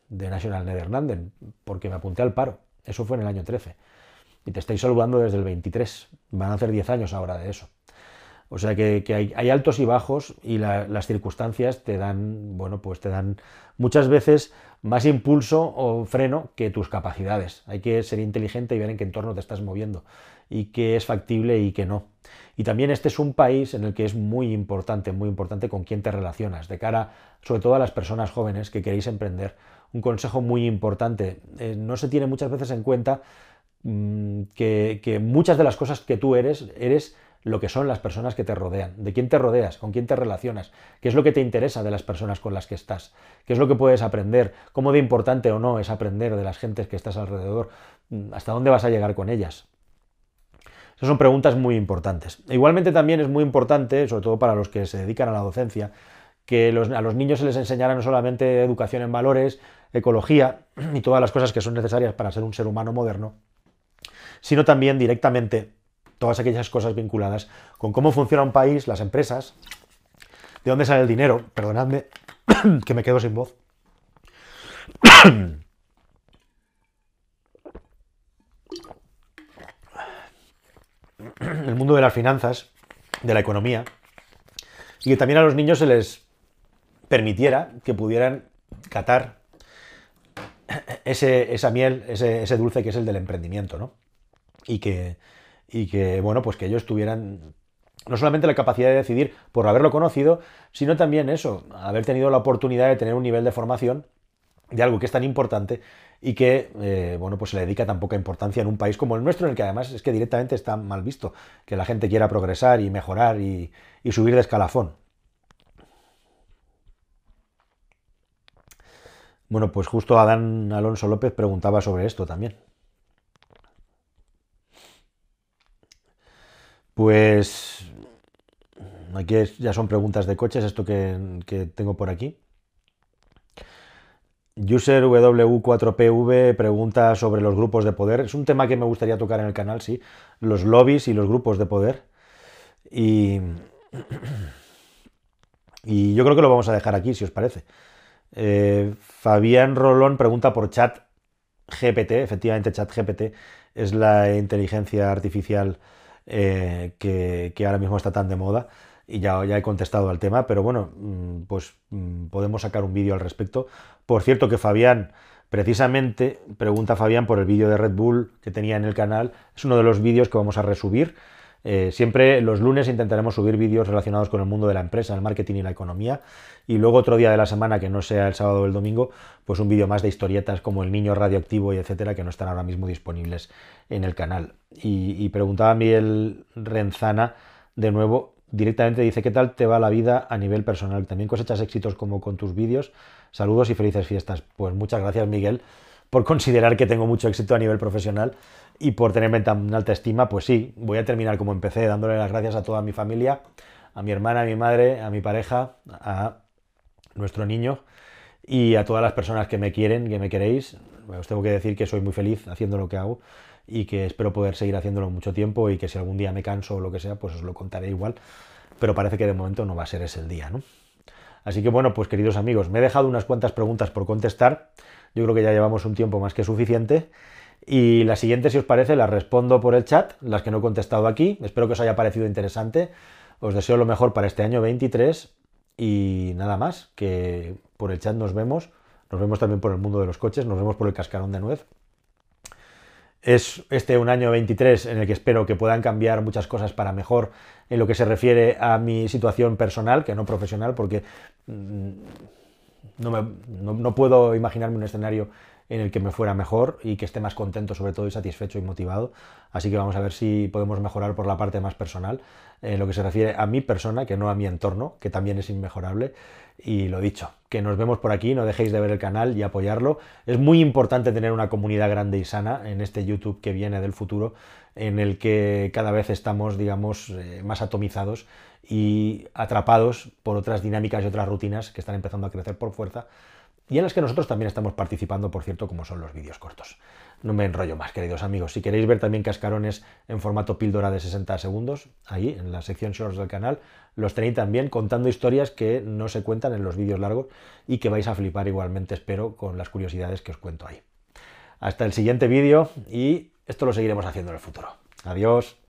National Nederlanden, porque me apunté al paro. Eso fue en el año 13. Y te estoy saludando desde el 23. Van a hacer 10 años ahora de eso. O sea que, hay, altos y bajos y las circunstancias te dan, bueno, pues te dan muchas veces más impulso o freno que tus capacidades. Hay que ser inteligente y ver en qué entorno te estás moviendo y qué es factible y qué no. Y también este es un país en el que es muy importante, muy importante con quién te relacionas, de cara sobre todo a las personas jóvenes que queréis emprender. Un consejo muy importante, eh, no se tiene muchas veces en cuenta mm, que, que muchas de las cosas que tú eres, eres lo que son las personas que te rodean, de quién te rodeas, con quién te relacionas, qué es lo que te interesa de las personas con las que estás, qué es lo que puedes aprender, cómo de importante o no es aprender de las gentes que estás alrededor, mm, hasta dónde vas a llegar con ellas. Esas son preguntas muy importantes. Igualmente también es muy importante, sobre todo para los que se dedican a la docencia, que a los niños se les enseñara no solamente educación en valores, ecología y todas las cosas que son necesarias para ser un ser humano moderno, sino también directamente todas aquellas cosas vinculadas con cómo funciona un país, las empresas, de dónde sale el dinero, perdonadme [coughs] que me quedo sin voz. [coughs] el mundo de las finanzas, de la economía, y que también a los niños se les permitiera que pudieran catar ese, esa miel, ese, dulce que es el del emprendimiento, ¿no? Y que, y que, bueno, pues que ellos tuvieran no solamente la capacidad de decidir por haberlo conocido, sino también eso, haber tenido la oportunidad de tener un nivel de formación de algo que es tan importante y que eh, bueno, pues se le dedica tan poca importancia en un país como el nuestro, en el que además es que directamente está mal visto que la gente quiera progresar y mejorar y, subir de escalafón. Bueno, pues justo Adán Alonso López preguntaba sobre esto también. Pues aquí ya son preguntas de coches, esto que tengo por aquí. User W4PV pregunta sobre los grupos de poder. Es un tema que me gustaría tocar en el canal, sí. Los lobbies y los grupos de poder. Y, [clears throat] y yo creo que lo vamos a dejar aquí, si os parece. Eh, Fabián Rolón pregunta por chat GPT. Efectivamente, chat GPT es la inteligencia artificial eh, que, que ahora mismo está tan de moda y ya, ya he contestado al tema, pero bueno, mm, pues mm, podemos sacar un vídeo al respecto. Por cierto que Fabián, precisamente, pregunta Fabián por el vídeo de Red Bull que tenía en el canal, es uno de los vídeos que vamos a resubir. Eh, siempre los lunes intentaremos subir vídeos relacionados con el mundo de la empresa, el marketing y la economía. Y luego otro día de la semana, que no sea el sábado o el domingo, pues un vídeo más de historietas como el niño radioactivo y etcétera, que no están ahora mismo disponibles en el canal. Y, y preguntaba Miguel Renzana de nuevo directamente dice, ¿qué tal te va la vida a nivel personal? ¿También cosechas éxitos como con tus vídeos? Saludos y felices fiestas. Pues muchas gracias, Miguel, por considerar que tengo mucho éxito a nivel profesional y por tenerme tan alta estima. Pues sí, voy a terminar como empecé, dándole las gracias a toda mi familia, a mi hermana, a mi madre, a mi pareja, a nuestro niño y a todas las personas que me quieren, que me queréis. Os tengo que decir que soy muy feliz haciendo lo que hago y que espero poder seguir haciéndolo mucho tiempo y que si algún día me canso o lo que sea, pues os lo contaré igual, pero parece que de momento no va a ser ese el día, ¿no? Así que bueno, pues queridos amigos, me he dejado unas cuantas preguntas por contestar, yo creo que ya llevamos un tiempo más que suficiente, y las siguientes, si os parece, las respondo por el chat, las que no he contestado aquí, espero que os haya parecido interesante, os deseo lo mejor para este año 23, y nada más, que por el chat nos vemos, nos vemos también por el mundo de los coches, nos vemos por el cascarón de nuez, es este un año 23 en el que espero que puedan cambiar muchas cosas para mejor en lo que se refiere a mi situación personal, que no profesional, porque mm, no, no, puedo imaginarme un escenario en el que me fuera mejor y que esté más contento sobre todo y satisfecho y motivado. Así que vamos a ver si podemos mejorar por la parte más personal, en lo que se refiere a mi persona, que no a mi entorno, que también es inmejorable. Y lo dicho, que nos vemos por aquí, no dejéis de ver el canal y apoyarlo. Es muy importante tener una comunidad grande y sana en este YouTube que viene del futuro, en el que cada vez estamos, digamos, eh, más atomizados y atrapados por otras dinámicas y otras rutinas que están empezando a crecer por fuerza y en las que nosotros también estamos participando, por cierto, como son los vídeos cortos. No me enrollo más, queridos amigos. Si queréis ver también cascarones en formato píldora de 60 segundos, ahí en la sección shorts del canal, los tenéis también contando historias que no se cuentan en los vídeos largos y que vais a flipar igualmente, espero, con las curiosidades que os cuento ahí. Hasta el siguiente vídeo y esto lo seguiremos haciendo en el futuro. Adiós.